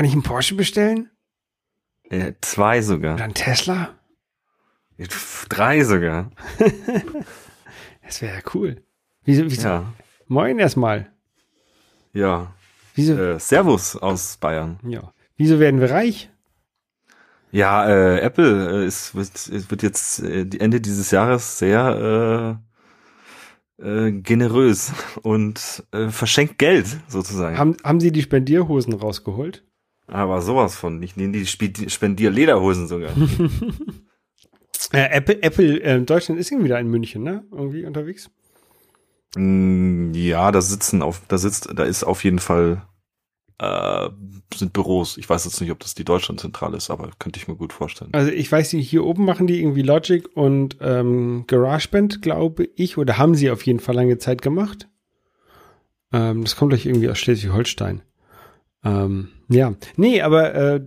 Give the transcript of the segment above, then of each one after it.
kann ich einen Porsche bestellen? Äh, zwei sogar. Oder einen Tesla? Drei sogar. Das wäre ja cool. Wieso, wieso? Ja. Moin erstmal. Ja. Wieso, Äh, Servus aus Bayern. ja. Wieso werden wir reich? Ja, äh, Apple äh, ist, wird, wird jetzt äh, Ende dieses Jahres sehr äh, äh, generös und äh, verschenkt Geld sozusagen. Haben, haben Sie die Spendierhosen rausgeholt? Aber sowas von. Ich nehme die Spe- Spendier-Lederhosen sogar. Apple, Apple äh, Deutschland ist irgendwie wieder in München, ne? Irgendwie unterwegs. Mm, ja, da sitzen auf, da sitzt, da ist auf jeden Fall äh, sind Büros. Ich weiß jetzt nicht, ob das die Deutschlandzentrale ist, aber könnte ich mir gut vorstellen. Also ich weiß nicht, hier oben machen die irgendwie Logic und ähm, GarageBand, glaube ich, oder haben sie auf jeden Fall lange Zeit gemacht. Ähm, das kommt gleich irgendwie aus Schleswig-Holstein. Ähm, ja, nee, aber äh,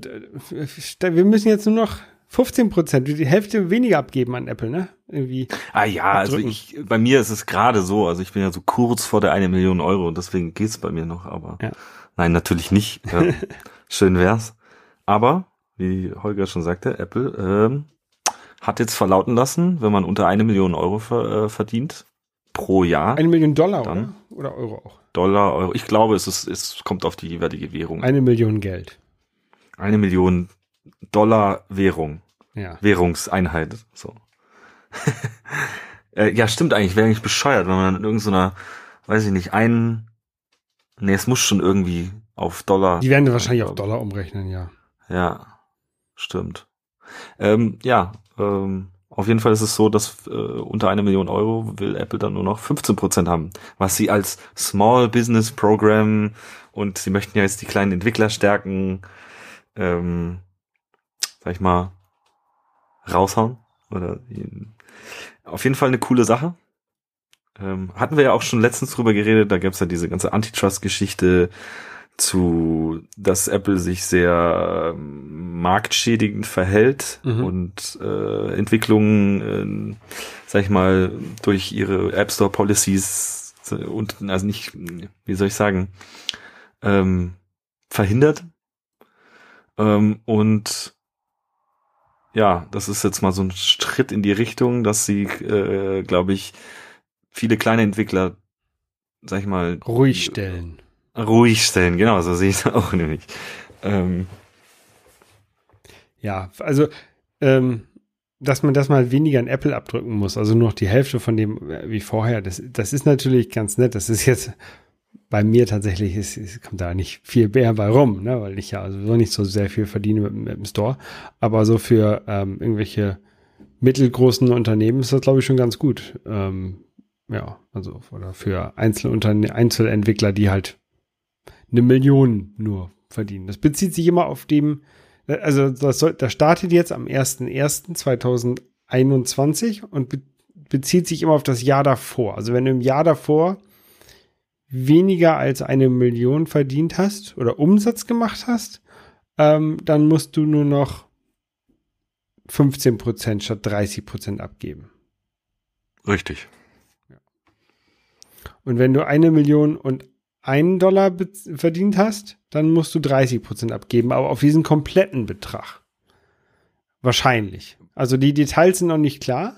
wir müssen jetzt nur noch 15 Prozent, die Hälfte weniger abgeben an Apple, ne? Irgendwie. Ah ja, also Abdrücken. ich, bei mir ist es gerade so, also ich bin ja so kurz vor der eine Million Euro und deswegen geht's bei mir noch, aber Ja. nein, natürlich nicht. Ja. Schön wär's. Aber, wie Holger schon sagte, Apple ähm, hat jetzt verlauten lassen, wenn man unter eine Million Euro ver, äh, verdient pro Jahr, Eine Million Dollar, Dann. oder? Oder Euro auch. Dollar, Euro, ich glaube, es ist, es kommt auf die jeweilige Währung. Eine Million Geld. Eine Million Dollar Währung. Ja. Währungseinheit. So. äh, ja, stimmt eigentlich, wäre eigentlich bescheuert, wenn man in irgendeiner, weiß ich nicht, einen. Nee, es muss schon irgendwie auf Dollar. Die werden wahrscheinlich auf Dollar umrechnen, ja. Ja, stimmt. Ähm, ja, ähm, auf jeden Fall ist es so, dass äh, unter eine Million Euro will Apple dann nur noch 15 Prozent haben, was sie als Small Business Program und sie möchten ja jetzt die kleinen Entwickler stärken, ähm, sag ich mal, raushauen. Oder auf jeden Fall eine coole Sache. Ähm, hatten wir ja auch schon letztens drüber geredet, da gab's ja diese ganze Antitrust-Geschichte zu, dass Apple sich sehr ähm, marktschädigend verhält Mhm. und äh, Entwicklungen, äh, sag ich mal, durch ihre App Store Policies und also nicht, wie soll ich sagen, ähm, verhindert. Ähm, und ja, das ist jetzt mal so ein Schritt in die Richtung, dass sie, äh, glaube ich, viele kleine Entwickler, sag ich mal, Ruhig stellen. Ruhig stellen. Genau, so sehe ich es auch nämlich. Ähm, Ja, also, ähm, dass man das mal weniger an Apple abdrücken muss, also nur noch die Hälfte von dem äh, wie vorher, das, das ist natürlich ganz nett. Das ist jetzt bei mir tatsächlich, ist, ist, kommt da nicht viel mehr bei rum, ne, weil ich ja also so nicht so sehr viel verdiene mit, mit dem Store. Aber so für ähm, irgendwelche mittelgroßen Unternehmen ist das, glaube ich, schon ganz gut. Ähm, ja, also oder für Einzelunterne Einzelentwickler, die halt eine Million nur verdienen. Das bezieht sich immer auf dem, also das, soll, das startet jetzt am 01.01.2021 und be bezieht sich immer auf das Jahr davor. Also wenn du im Jahr davor weniger als eine Million verdient hast oder Umsatz gemacht hast, ähm, dann musst du nur noch 15 Prozent statt 30 Prozent abgeben. richtig. Und wenn du eine Million und einen Dollar verdient hast, dann musst du 30 Prozent abgeben, aber auf diesen kompletten Betrag. Wahrscheinlich. Also die Details sind noch nicht klar,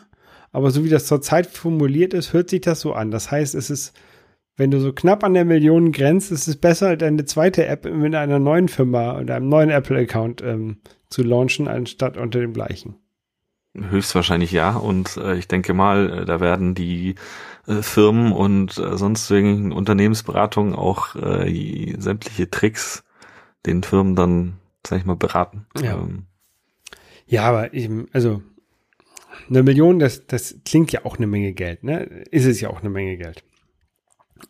aber so wie das zurzeit formuliert ist, hört sich das so an. Das heißt, es ist, wenn du so knapp an der Million grenzt, ist es besser, deine zweite App mit einer neuen Firma oder einem neuen Apple-Account ähm, zu launchen, anstatt unter dem gleichen. Höchstwahrscheinlich ja. Und äh, ich denke mal, äh, da werden die äh, Firmen und äh, sonstigen Unternehmensberatungen auch äh, sämtliche Tricks den Firmen dann, sag ich mal, beraten. Ja. Ähm, Ja, aber eben, also eine Million, das, das klingt ja auch eine Menge Geld, ne? Ist es ja auch eine Menge Geld.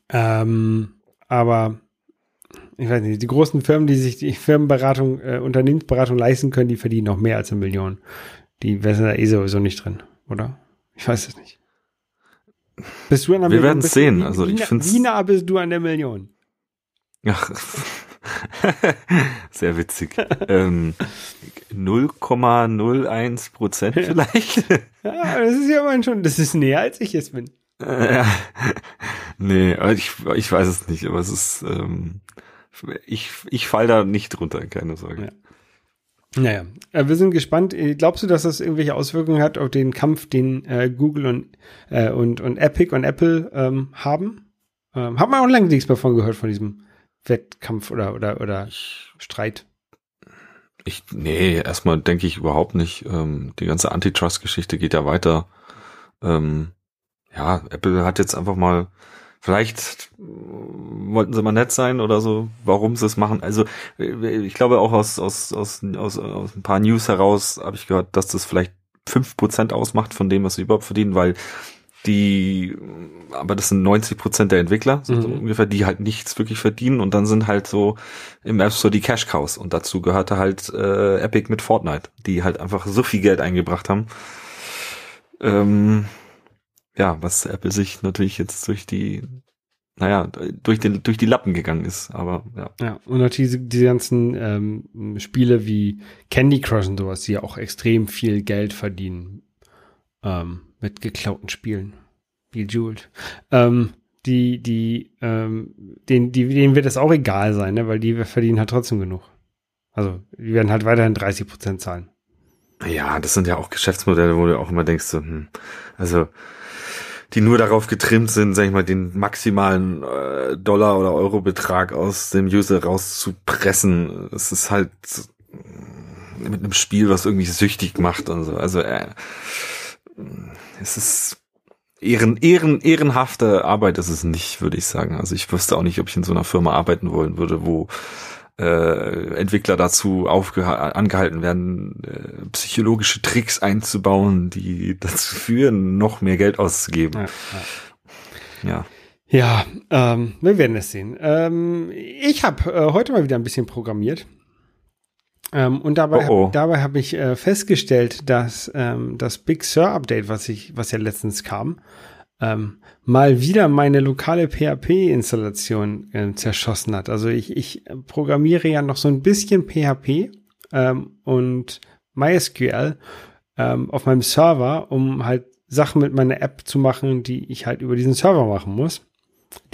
Ähm, aber ich weiß nicht, die großen Firmen, die sich die Firmenberatung, äh, Unternehmensberatung leisten können, die verdienen noch mehr als eine Million. Die wären da eh sowieso nicht drin, oder? Ich weiß es nicht. Bist du an der Wir Million? werden's Bist du- sehen. wie- Also wie, ich nah- find's- Wie nah bist du an der Million? Ach, sehr witzig. ähm, 0,01 Prozent vielleicht. Ja, das ist ja immerhin schon, das ist näher als ich es bin. Äh, nee, ich, ich weiß es nicht, aber es ist, ähm, ich, ich fall da nicht drunter, keine Sorge. Ja. Naja, äh, wir sind gespannt. Äh, glaubst du, dass das irgendwelche Auswirkungen hat auf den Kampf, den äh, Google und, äh, und, und Epic und Apple ähm, haben? Ähm, hat man auch lange nichts davon gehört, von diesem Wettkampf oder, oder, oder Streit? Ich, nee, erstmal denke ich überhaupt nicht. Ähm, die ganze Antitrust-Geschichte geht ja weiter. Ähm, ja, Apple hat jetzt einfach mal Vielleicht wollten sie mal nett sein oder so, warum sie es machen. Also ich glaube auch aus, aus, aus, aus, aus ein paar News heraus habe ich gehört, dass das vielleicht fünf Prozent ausmacht von dem, was sie überhaupt verdienen, weil die, aber das sind 90 Prozent der Entwickler, so mhm. ungefähr, die halt nichts wirklich verdienen und dann sind halt so im App Store die Cash Cows und dazu gehörte halt äh, Epic mit Fortnite, die halt einfach so viel Geld eingebracht haben. Ähm, ja, was Apple sich natürlich jetzt durch die, naja, durch den, durch die Lappen gegangen ist, aber ja. Ja, und natürlich diese, diese ganzen ähm, Spiele wie Candy Crush und sowas, die ja auch extrem viel Geld verdienen ähm, mit geklauten Spielen. Bejeweled. Ähm, die, die, ähm, denen, die, denen wird es auch egal sein, ne? weil die verdienen halt trotzdem genug. Also, die werden halt weiterhin 30 Prozent zahlen. Ja, das sind ja auch Geschäftsmodelle, wo du auch immer denkst, so, hm, also die nur darauf getrimmt sind, sag ich mal, den maximalen äh, Dollar- oder Euro-Betrag aus dem User rauszupressen. Es ist halt mit einem Spiel, was irgendwie süchtig macht und so. Also äh, es ist ehren, ehren, ehrenhafte Arbeit ist es nicht, würde ich sagen. Also ich wüsste auch nicht, ob ich in so einer Firma arbeiten wollen würde, wo äh, Entwickler dazu angehalten werden, äh, psychologische Tricks einzubauen, die dazu führen, noch mehr Geld auszugeben. Ja, ja. ja ähm, wir werden es sehen. Ähm, ich habe äh, heute mal wieder ein bisschen programmiert. Ähm, und dabei, oh oh. habe ich äh, festgestellt, dass ähm, das Big Sur Update, was ich, was ja letztens kam, ähm, mal wieder meine lokale PHP-Installation äh, zerschossen hat. Also ich, ich programmiere ja noch so ein bisschen PHP ähm, und MySQL ähm, auf meinem Server, um halt Sachen mit meiner App zu machen, die ich halt über diesen Server machen muss,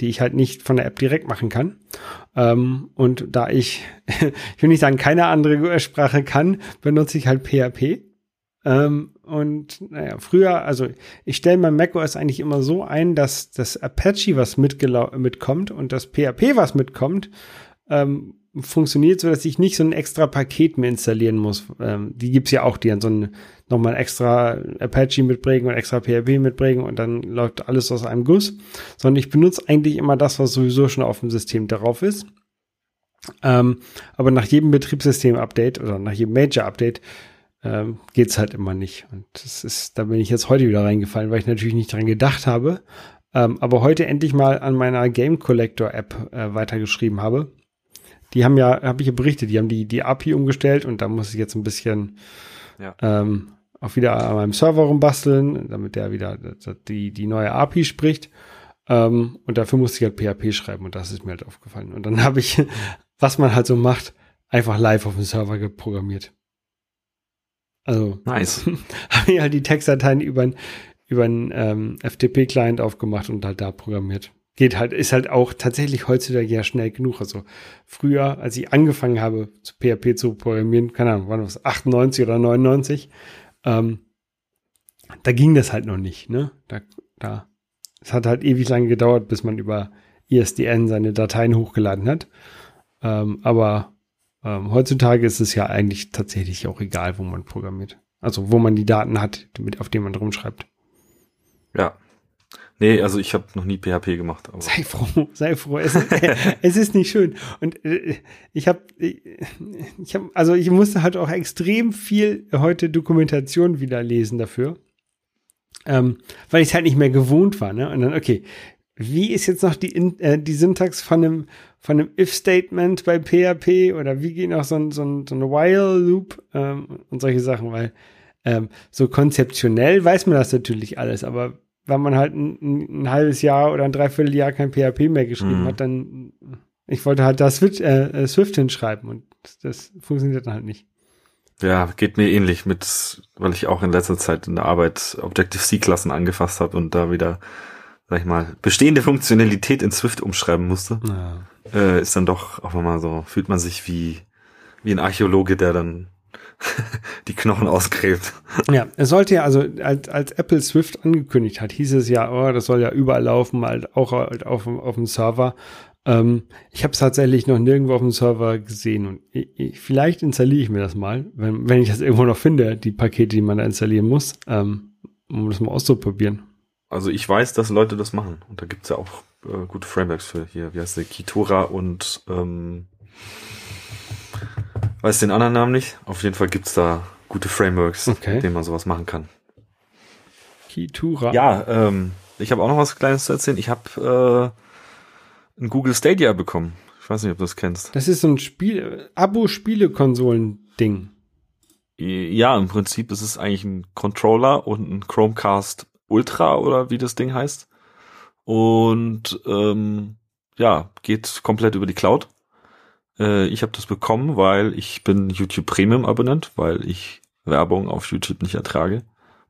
die ich halt nicht von der App direkt machen kann. Ähm, und da ich, ich will nicht sagen, keine andere Sprache kann, benutze ich halt PHP. Ähm, und naja, früher, also ich stelle mein macOS eigentlich immer so ein, dass das Apache was mitkommt und das PHP was mitkommt, ähm, funktioniert so, dass ich nicht so ein extra Paket mehr installieren muss. Ähm, die gibt's ja auch, die dann so ein, nochmal extra Apache mitbringen und extra PHP mitbringen und dann läuft alles aus einem Guss. Sondern ich benutze eigentlich immer das, was sowieso schon auf dem System darauf ist. Ähm, aber nach jedem Betriebssystem-Update oder nach jedem Major-Update ähm, geht's halt immer nicht. Und das ist, da bin ich jetzt heute wieder reingefallen, weil ich natürlich nicht dran gedacht habe. Ähm, aber heute endlich mal an meiner Game Collector App äh, weitergeschrieben habe. Die haben ja, habe ich ja berichtet, die haben die, die API umgestellt und da muss ich jetzt ein bisschen ja. ähm, auch wieder an meinem Server rumbasteln, damit der wieder die, die neue API spricht. Ähm, und dafür musste ich halt PHP schreiben und das ist mir halt aufgefallen. Und dann habe ich, was man halt so macht, einfach live auf dem Server geprogrammiert. Also nice. habe ich halt die Textdateien über über einen ähm, FTP-Client aufgemacht und halt da programmiert. Geht halt, ist halt auch tatsächlich heutzutage ja schnell genug. Also früher, als ich angefangen habe, zu PHP zu programmieren, keine Ahnung, wann was, 98 oder 99, ähm, da ging das halt noch nicht, ne? Da, da, es hat halt ewig lange gedauert, bis man über ISDN seine Dateien hochgeladen hat. Ähm, aber ähm, heutzutage ist es ja eigentlich tatsächlich auch egal, wo man programmiert. Also wo man die Daten hat, mit, auf denen man drum schreibt. Ja. Nee, also ich habe noch nie PHP gemacht. Aber. Sei froh, sei froh. Es, es ist nicht schön. Und äh, ich habe, ich habe, also ich musste halt auch extrem viel heute Dokumentation wieder lesen dafür, ähm, weil ich es halt nicht mehr gewohnt war. Ne? Und dann, okay, wie ist jetzt noch die, äh, die Syntax von einem, von einem If-Statement bei PHP oder wie geht noch so ein, so ein, so ein While-Loop ähm, und solche Sachen, weil ähm, so konzeptionell weiß man das natürlich alles, aber wenn man halt ein, ein halbes Jahr oder ein Dreivierteljahr kein PHP mehr geschrieben mhm. hat, dann ich wollte halt da Swift, äh, äh, Swift hinschreiben und das, das funktioniert dann halt nicht. Ja, geht mir ähnlich mit, weil ich auch in letzter Zeit in der Arbeit Objective-C-Klassen angefasst habe und da wieder sag ich mal, bestehende Funktionalität in Swift umschreiben musste, Ja. äh, ist dann doch auch mal so, fühlt man sich wie, wie ein Archäologe, der dann die Knochen ausgräbt. Ja, es sollte ja, also als, als Apple Swift angekündigt hat, hieß es ja, oh, das soll ja überall laufen, halt auch halt auf, dem- auf dem Server. Ähm, ich habe es tatsächlich noch nirgendwo auf dem Server gesehen und ich, ich, vielleicht installiere ich mir das mal, wenn, wenn ich das irgendwo noch finde, die Pakete, die man da installieren muss, ähm, um das mal auszuprobieren. Also ich weiß, dass Leute das machen. Und da gibt's ja auch äh, gute Frameworks für hier. Wie heißt der? Kitora und ähm, weiß den anderen Namen nicht. Auf jeden Fall gibt's da gute Frameworks, Okay. mit denen man sowas machen kann. Kitura. Ja, ähm, ich habe auch noch was Kleines zu erzählen. Ich habe äh, ein Google Stadia bekommen. Ich weiß nicht, ob du das kennst. Das ist so ein Spiel, Abo-Spiele-Konsolen-Ding. Ja, im Prinzip ist es eigentlich ein Controller und ein Chromecast Ultra oder wie das Ding heißt. Und ähm, ja, geht komplett über die Cloud. Äh, ich habe das bekommen, weil ich bin YouTube Premium Abonnent, weil ich Werbung auf YouTube nicht ertrage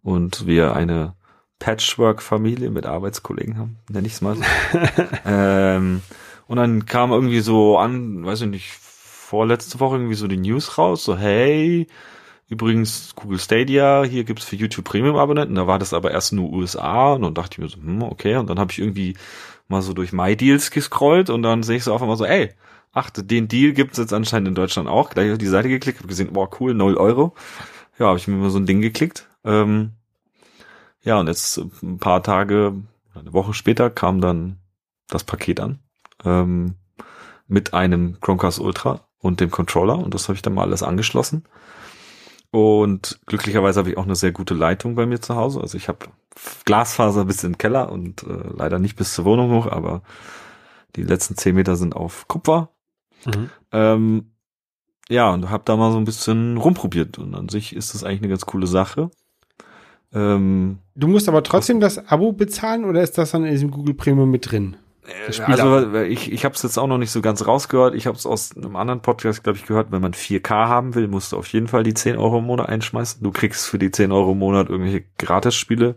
und wir eine Patchwork-Familie mit Arbeitskollegen haben, nenne ich es mal. so. ähm, und dann kam irgendwie so an, weiß ich nicht, vorletzte Woche irgendwie so die News raus, so hey, übrigens Google Stadia, hier gibt's für YouTube Premium Abonnenten, da war das aber erst nur USA und dann dachte ich mir so, hm, okay, und dann habe ich irgendwie mal so durch My Deals gescrollt und dann sehe ich so auf einmal so, ey, ach, den Deal gibt's jetzt anscheinend in Deutschland auch, gleich auf die Seite geklickt, habe gesehen, boah, cool, 0 Euro. Ja, habe ich mir mal so ein Ding geklickt. Ähm, ja, und jetzt ein paar Tage, eine Woche später kam dann das Paket an ähm, mit einem Chromecast Ultra und dem Controller und das habe ich dann mal alles angeschlossen. Und glücklicherweise habe ich auch eine sehr gute Leitung bei mir zu Hause. Also ich habe Glasfaser bis in den Keller und äh, leider nicht bis zur Wohnung hoch, aber die letzten zehn Meter sind auf Kupfer. Mhm. Ähm, ja, und habe da mal so ein bisschen rumprobiert und an sich ist das eigentlich eine ganz coole Sache. Ähm, Du musst aber trotzdem das Abo bezahlen oder ist das dann in diesem Google Premium mit drin? Spiel also ich, ich habe es jetzt auch noch nicht so ganz rausgehört. Ich habe es aus einem anderen Podcast, glaube ich, gehört. Wenn man 4K haben will, musst du auf jeden Fall die 10 Euro im Monat einschmeißen. Du kriegst für die 10 Euro im Monat irgendwelche Gratis-Spiele,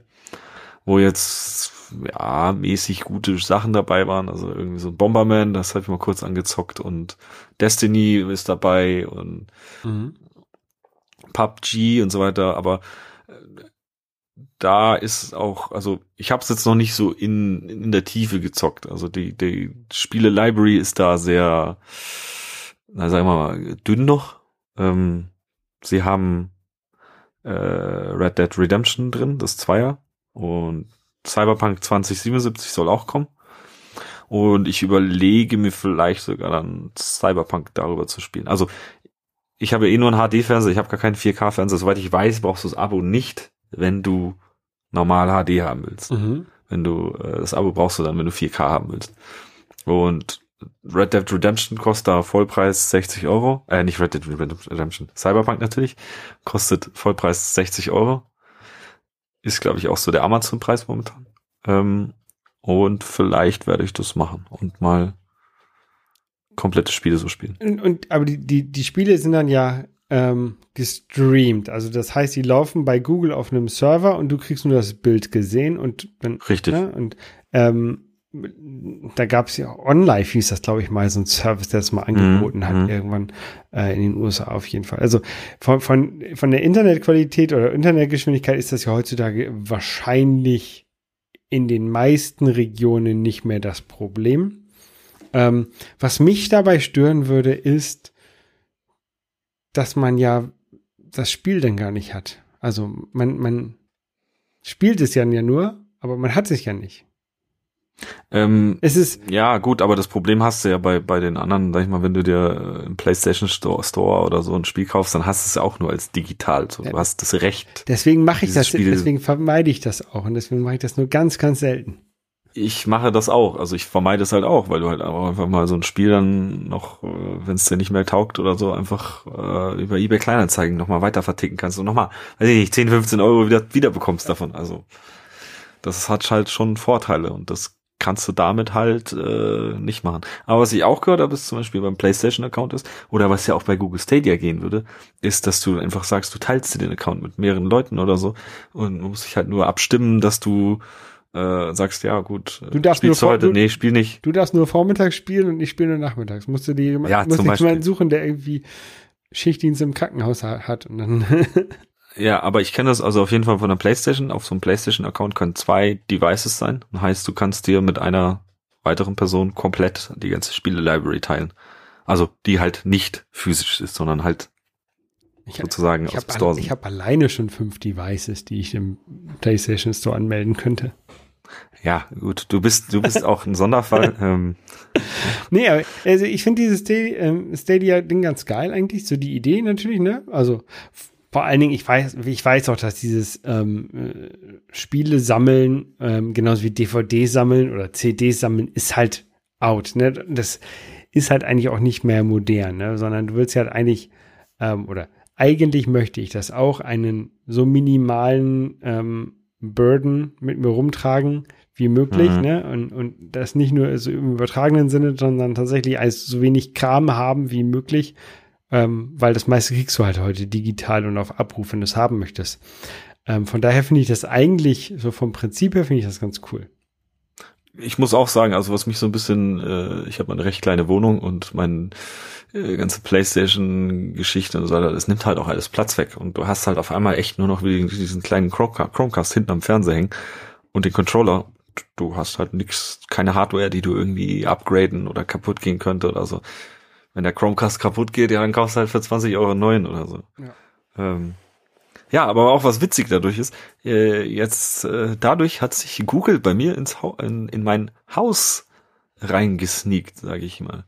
wo jetzt ja mäßig gute Sachen dabei waren. Also irgendwie so ein Bomberman, das habe ich mal kurz angezockt und Destiny ist dabei und Mhm. PUBG und so weiter, aber äh, da ist auch, also ich habe es jetzt noch nicht so in, in der Tiefe gezockt. Also die, die Spiele-Library ist da sehr, na sagen wir mal, dünn noch. Ähm, sie haben äh, Red Dead Redemption drin, das Zweier. Und Cyberpunk 2077 soll auch kommen. Und ich überlege mir vielleicht sogar dann Cyberpunk darüber zu spielen. Also ich habe eh nur einen HD-Fernseher, ich habe gar keinen 4K-Fernseher. Soweit ich weiß, brauchst du das Abo nicht, wenn du normal HD haben willst. Mhm. Wenn du äh, das Abo brauchst du dann, wenn du 4K haben willst. Und Red Dead Redemption kostet da Vollpreis 60 Euro. Äh, nicht Red Dead Redemption, Cyberpunk natürlich. Kostet Vollpreis 60 Euro. Ist, glaube ich, auch so der Amazon-Preis momentan. Ähm, und vielleicht werde ich das machen und mal komplette Spiele so spielen. Und, und aber die, die, die Spiele sind dann ja ähm, gestreamt. Also das heißt, die laufen bei Google auf einem Server und du kriegst nur das Bild gesehen und dann Richtig. Ne? Und ähm, da gab es ja OnLive hieß das, glaube ich, mal so ein Service, der das mal angeboten hat, mhm. irgendwann äh, in den USA auf jeden Fall. Also von, von, von der Internetqualität oder Internetgeschwindigkeit ist das ja heutzutage wahrscheinlich in den meisten Regionen nicht mehr das Problem. Ähm, was mich dabei stören würde, ist, dass man ja das Spiel dann gar nicht hat. Also man, man spielt es ja nur, aber man hat es ja nicht. Ähm, Es ist, Ja, gut, aber das Problem hast du ja bei, bei den anderen, sag ich mal, wenn du dir äh, im PlayStation Store, Store oder so ein Spiel kaufst, dann hast du es ja auch nur als digital. So, Ja. Du hast das Recht. deswegen mache ich das, Spiel- deswegen vermeide ich das auch und deswegen mache ich das nur ganz, ganz selten. Ich mache das auch. Also ich vermeide es halt auch, weil du halt einfach mal so ein Spiel dann noch, äh, wenn es dir nicht mehr taugt oder so, einfach äh, über eBay Kleinanzeigen nochmal weiter verticken kannst und nochmal, weiß ich nicht, 10, 15 Euro wieder, wieder bekommst davon. Also das hat halt schon Vorteile und das kannst du damit halt äh, nicht machen. Aber was ich auch gehört habe, ist zum Beispiel beim PlayStation-Account ist, oder was ja auch bei Google Stadia gehen würde, ist, dass du einfach sagst, du teilst dir den Account mit mehreren Leuten oder so und muss sich halt nur abstimmen, dass du äh, sagst, ja gut, Du darfst spielst nur heute? du- nee, spiel nicht. Du darfst nur vormittags spielen und ich spiele nur nachmittags. Musst du dir jemand, Ja, musst jemanden suchen, der irgendwie Schichtdienst im Krankenhaus ha- hat und dann Ja, aber ich kenne das also auf jeden Fall von der PlayStation. Auf so einem PlayStation-Account können zwei Devices sein. Das heißt, du kannst dir mit einer weiteren Person komplett die ganze Spiele-Library teilen. Also die halt nicht physisch ist, sondern halt ich, sozusagen ich aus habe dem Store ich sind. hab alleine schon fünf Devices, die ich im PlayStation Store anmelden könnte. Ja, gut, du bist, du bist auch ein Sonderfall. ähm, Nee, aber also ich finde dieses ähm, Stadia-Ding ganz geil eigentlich, so die Idee natürlich, ne? Also vor allen Dingen, ich weiß, ich weiß auch, dass dieses ähm, äh, Spiele sammeln, ähm, genauso wie DVD sammeln oder CD sammeln, ist halt out, ne? Das ist halt eigentlich auch nicht mehr modern, ne? Sondern du willst ja halt eigentlich, ähm, oder eigentlich möchte ich das auch, einen so minimalen ähm, Burden mit mir rumtragen wie möglich, Mhm. ne? Und, und das nicht nur so im übertragenen Sinne, sondern tatsächlich als so wenig Kram haben wie möglich, ähm, weil das meiste kriegst du halt heute digital und auf Abruf, wenn du es haben möchtest. Ähm, von daher finde ich das eigentlich, so vom Prinzip her finde ich das ganz cool. ich muss auch sagen, also was mich so ein bisschen, äh, ich habe eine recht kleine Wohnung und mein äh, ganze PlayStation-Geschichte und so weiter, das nimmt halt auch alles Platz weg und du hast halt auf einmal echt nur noch diesen kleinen Chromecast, Chromecast hinten am Fernseher hängen und den Controller. Du hast halt nix, keine Hardware, die du irgendwie upgraden oder kaputt gehen könnte oder so. Wenn der Chromecast kaputt geht, ja, dann kaufst du halt für 20 Euro einen neuen oder so. Ja. Ähm, ja, aber auch was witzig dadurch ist, äh, jetzt äh, dadurch hat sich Google bei mir ins Hau in, in mein Haus reingesneakt, sage ich mal.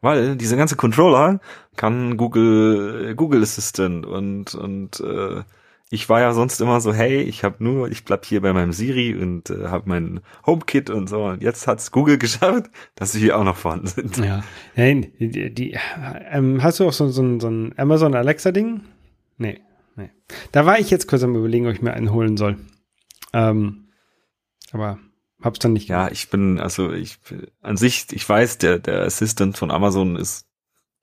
Weil diese ganze Controller kann Google Google Assistant und und äh, ich war ja sonst immer so, hey, ich habe nur, ich bleib hier bei meinem Siri und äh, habe mein HomeKit und so. Und jetzt hat's Google geschafft, dass sie hier auch noch vorhanden sind. Ja. Nein, die, die, ähm, hast du auch so, so, ein- so ein Amazon Alexa-Ding? Nee, nee. Da war ich jetzt kurz am überlegen, ob ich mir einen holen soll. Ähm, aber hab's dann nicht Ja, ich bin, also ich an sich, ich weiß, der, der Assistant von Amazon ist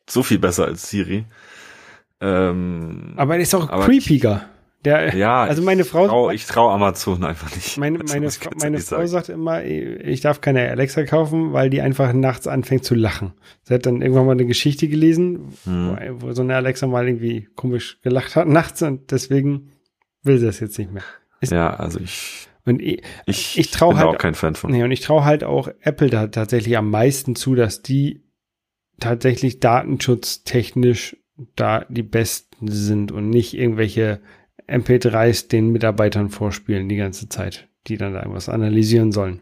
so viel besser als Siri. Ähm, Aber er ist auch Aber creepiger. Der, ja, also meine Frau, Trau, ich traue Amazon einfach nicht. meine, meine, ich Fra- meine Frau sagen. sagt immer, ich darf keine Alexa kaufen, weil die einfach nachts anfängt zu lachen. Sie hat dann irgendwann mal eine Geschichte gelesen, Hm. wo, wo so eine Alexa mal irgendwie komisch gelacht hat nachts und deswegen will sie das jetzt nicht mehr. Ja, also ich, Und ich, ich, Ich trau bin da halt- auch kein Fan von. Nee, und ich traue halt auch Apple da tatsächlich am meisten zu, dass die tatsächlich datenschutztechnisch da die besten sind und nicht irgendwelche MP3s den Mitarbeitern vorspielen die ganze Zeit, die dann da irgendwas analysieren sollen.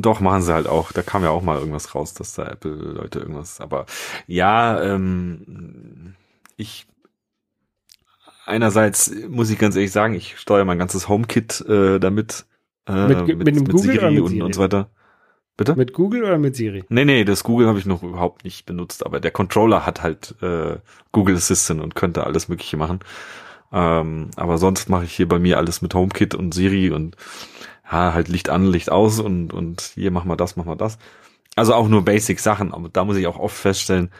Doch, machen sie halt auch. Da kam ja auch mal irgendwas raus, dass da Apple-Leute irgendwas, aber ja, ähm, ich einerseits muss ich ganz ehrlich sagen, ich steuere mein ganzes HomeKit äh, damit äh, Mit- mit dem Google oder mit und, Siri? und so weiter. Bitte? Mit Google oder mit Siri? Nee, nee, das Google habe ich noch überhaupt nicht benutzt, aber der Controller hat halt äh, Google Assistant und könnte alles Mögliche machen. Ähm, aber sonst mache ich hier bei mir alles mit HomeKit und Siri und ja, halt Licht an, Licht aus und, und hier mach mal das, mach mal das. Also auch nur Basic Sachen, aber da muss ich auch oft feststellen,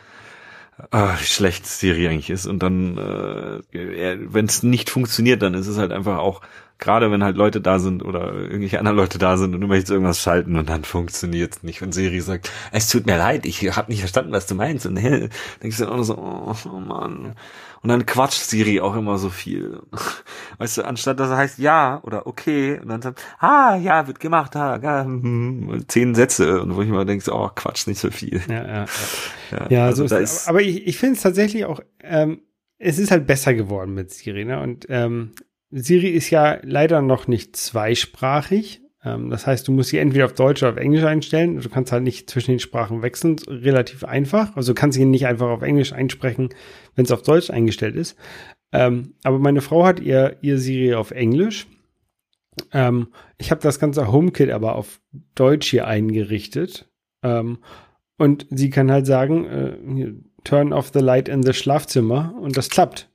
äh, wie schlecht Siri eigentlich ist. Und dann, äh, wenn es nicht funktioniert, dann ist es halt einfach auch, gerade wenn halt Leute da sind oder irgendwelche anderen Leute da sind und du möchtest irgendwas schalten und dann funktioniert es nicht. Und Siri sagt, es tut mir leid, ich habe nicht verstanden, was du meinst. Und hä, denkst du dann auch nur so, oh, oh Mann. Und dann quatscht Siri auch immer so viel. Weißt du, anstatt dass er heißt ja oder okay und dann sagt, ah, ja, wird gemacht, ah, ja, hm, zehn Sätze. Und wo ich immer denke, oh, quatsch nicht so viel. Ja, ja. ja. Ja, Ja, also so ist, aber ich, ich finde es tatsächlich auch, ähm, es ist halt besser geworden mit Siri, ne? Und ähm, Siri ist ja leider noch nicht zweisprachig. Ähm, das heißt, du musst sie entweder auf Deutsch oder auf Englisch einstellen. Du kannst halt nicht zwischen den Sprachen wechseln, relativ einfach. Also du kannst ihn nicht einfach auf Englisch einsprechen, wenn es auf Deutsch eingestellt ist. Ähm, aber meine Frau hat ihr, ihr Siri auf Englisch. Ähm, ich habe das ganze HomeKit aber auf Deutsch hier eingerichtet. Und sie kann halt sagen, äh, turn off the light in the Schlafzimmer und das klappt.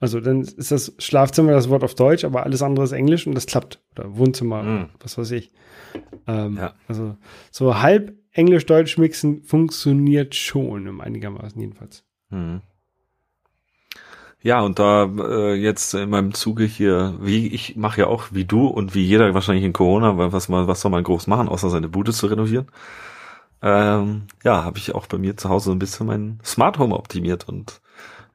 Also dann ist das Schlafzimmer das Wort auf Deutsch, aber alles andere ist Englisch und das klappt. Oder Wohnzimmer, Mhm. was weiß ich. Ähm, Ja. Also so halb Englisch-Deutsch mixen funktioniert schon, im einigermaßen jedenfalls. Hm. Ja, und da äh, jetzt in meinem Zuge hier, wie ich mache ja auch wie du und wie jeder wahrscheinlich in Corona, weil was man, was soll man groß machen, außer seine Bude zu renovieren. Ähm, ja, habe ich auch bei mir zu Hause so ein bisschen mein Smart Home optimiert und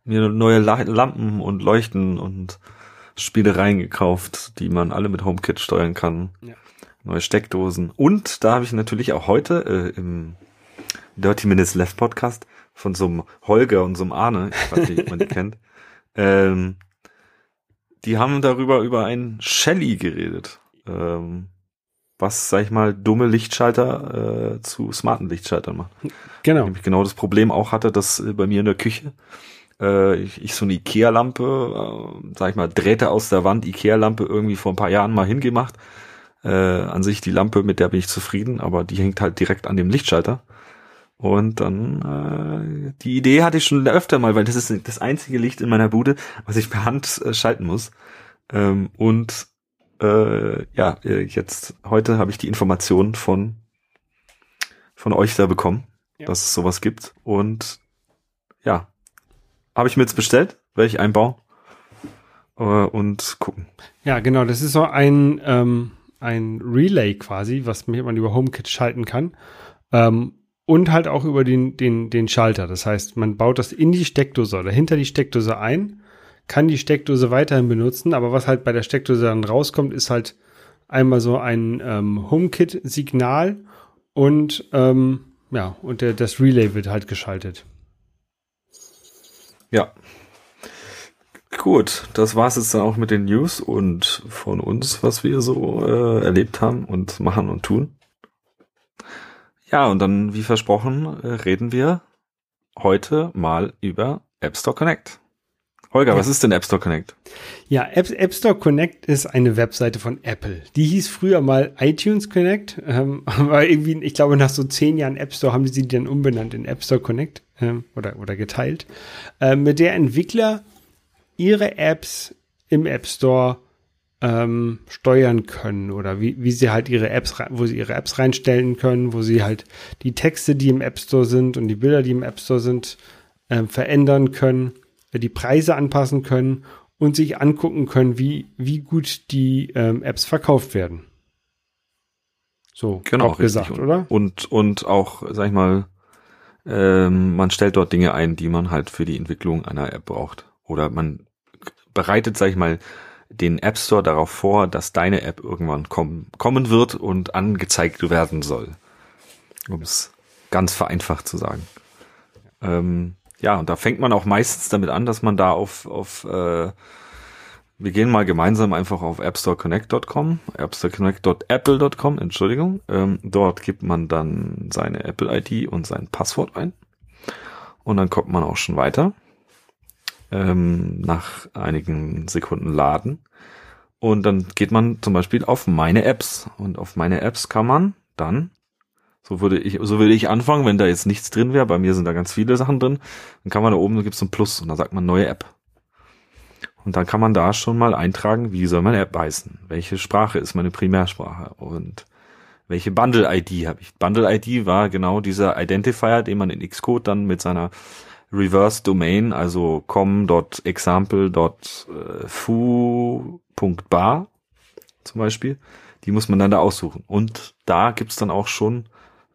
mir neue La Lampen und Leuchten und Spielereien gekauft, die man alle mit HomeKit steuern kann. Ja. Neue Steckdosen. Und da habe ich natürlich auch heute äh, im Dirty Minutes Left Podcast von so einem Holger und so einem Arne, ich weiß nicht, ob man die kennt, ähm, die haben darüber über ein Shelly geredet. Ähm, was, sag ich mal, dumme Lichtschalter äh, zu smarten Lichtschaltern macht. Genau. Ich genau das Problem auch hatte, dass äh, bei mir in der Küche äh, ich, ich so eine Ikea-Lampe, äh, sag ich mal, Drähte aus der Wand, Ikea-Lampe irgendwie vor ein paar Jahren mal hingemacht. Äh, an sich die Lampe, mit der bin ich zufrieden, aber die hängt halt direkt an dem Lichtschalter. Und dann, äh, die Idee hatte ich schon öfter mal, weil das ist das einzige Licht in meiner Bude, was ich per Hand äh, schalten muss. Ähm, und äh, ja, äh, jetzt heute habe ich die Information von von euch da bekommen, ja. dass es sowas gibt. Und ja, habe ich mir jetzt bestellt, werde ich einbauen äh, und gucken. Ja, genau, das ist so ein ähm, ein Relay quasi, was man über HomeKit schalten kann. Ähm, und halt auch über den, den, den Schalter. Das heißt, man baut das in die Steckdose oder hinter die Steckdose ein, kann die Steckdose weiterhin benutzen, aber was halt bei der Steckdose dann rauskommt, ist halt einmal so ein ähm, HomeKit-Signal und ähm, ja, und der, das Relay wird halt geschaltet. Ja. Gut, das war's jetzt dann auch mit den News und von uns, was wir so äh, erlebt haben und machen und tun. Ja, und dann, wie versprochen, äh, reden wir heute mal über App Store Connect. Holger, ja. was ist denn App Store Connect? Ja, App, App Store Connect ist eine Webseite von Apple. Die hieß früher mal iTunes Connect, ähm, aber irgendwie, ich glaube, nach so zehn Jahren App Store haben sie dann umbenannt in App Store Connect ähm, oder, oder geteilt, äh, mit der Entwickler ihre Apps im App Store ähm, steuern können oder wie, wie sie halt ihre Apps, wo sie ihre Apps reinstellen können, wo sie halt die Texte, die im App Store sind und die Bilder, die im App Store sind, äh, verändern können, die Preise anpassen können und sich angucken können, wie, wie gut die ähm, Apps verkauft werden. So, genau, gesagt, und, oder? Und, und auch, sag ich mal, ähm, man stellt dort Dinge ein, die man halt für die Entwicklung einer App braucht. Oder man bereitet, sag ich mal, den App Store darauf vor, dass deine App irgendwann kommen, kommen wird und angezeigt werden soll. Um es ganz vereinfacht zu sagen. Ähm, ja, und da fängt man auch meistens damit an, dass man da auf, auf äh, wir gehen mal gemeinsam einfach auf appstoreconnect.com, appstoreconnect.apple.com, Entschuldigung. Ähm, dort gibt man dann seine Apple-ID und sein Passwort ein. Und dann kommt man auch schon weiter ähm, nach einigen Sekunden laden. Und dann geht man zum Beispiel auf meine Apps. Und auf meine Apps kann man dann, so würde ich, so würde ich anfangen, wenn da jetzt nichts drin wäre, bei mir sind da ganz viele Sachen drin, dann kann man da oben, da gibt es ein Plus und da sagt man neue App. Und dann kann man da schon mal eintragen, wie soll meine App heißen? Welche Sprache ist meine Primärsprache? Und welche Bundle-ID habe ich? Bundle-ID war genau dieser Identifier, den man in Xcode dann mit seiner Reverse Domain, also com.example.foo.bar zum Beispiel, die muss man dann da aussuchen. Und da gibt's dann auch schon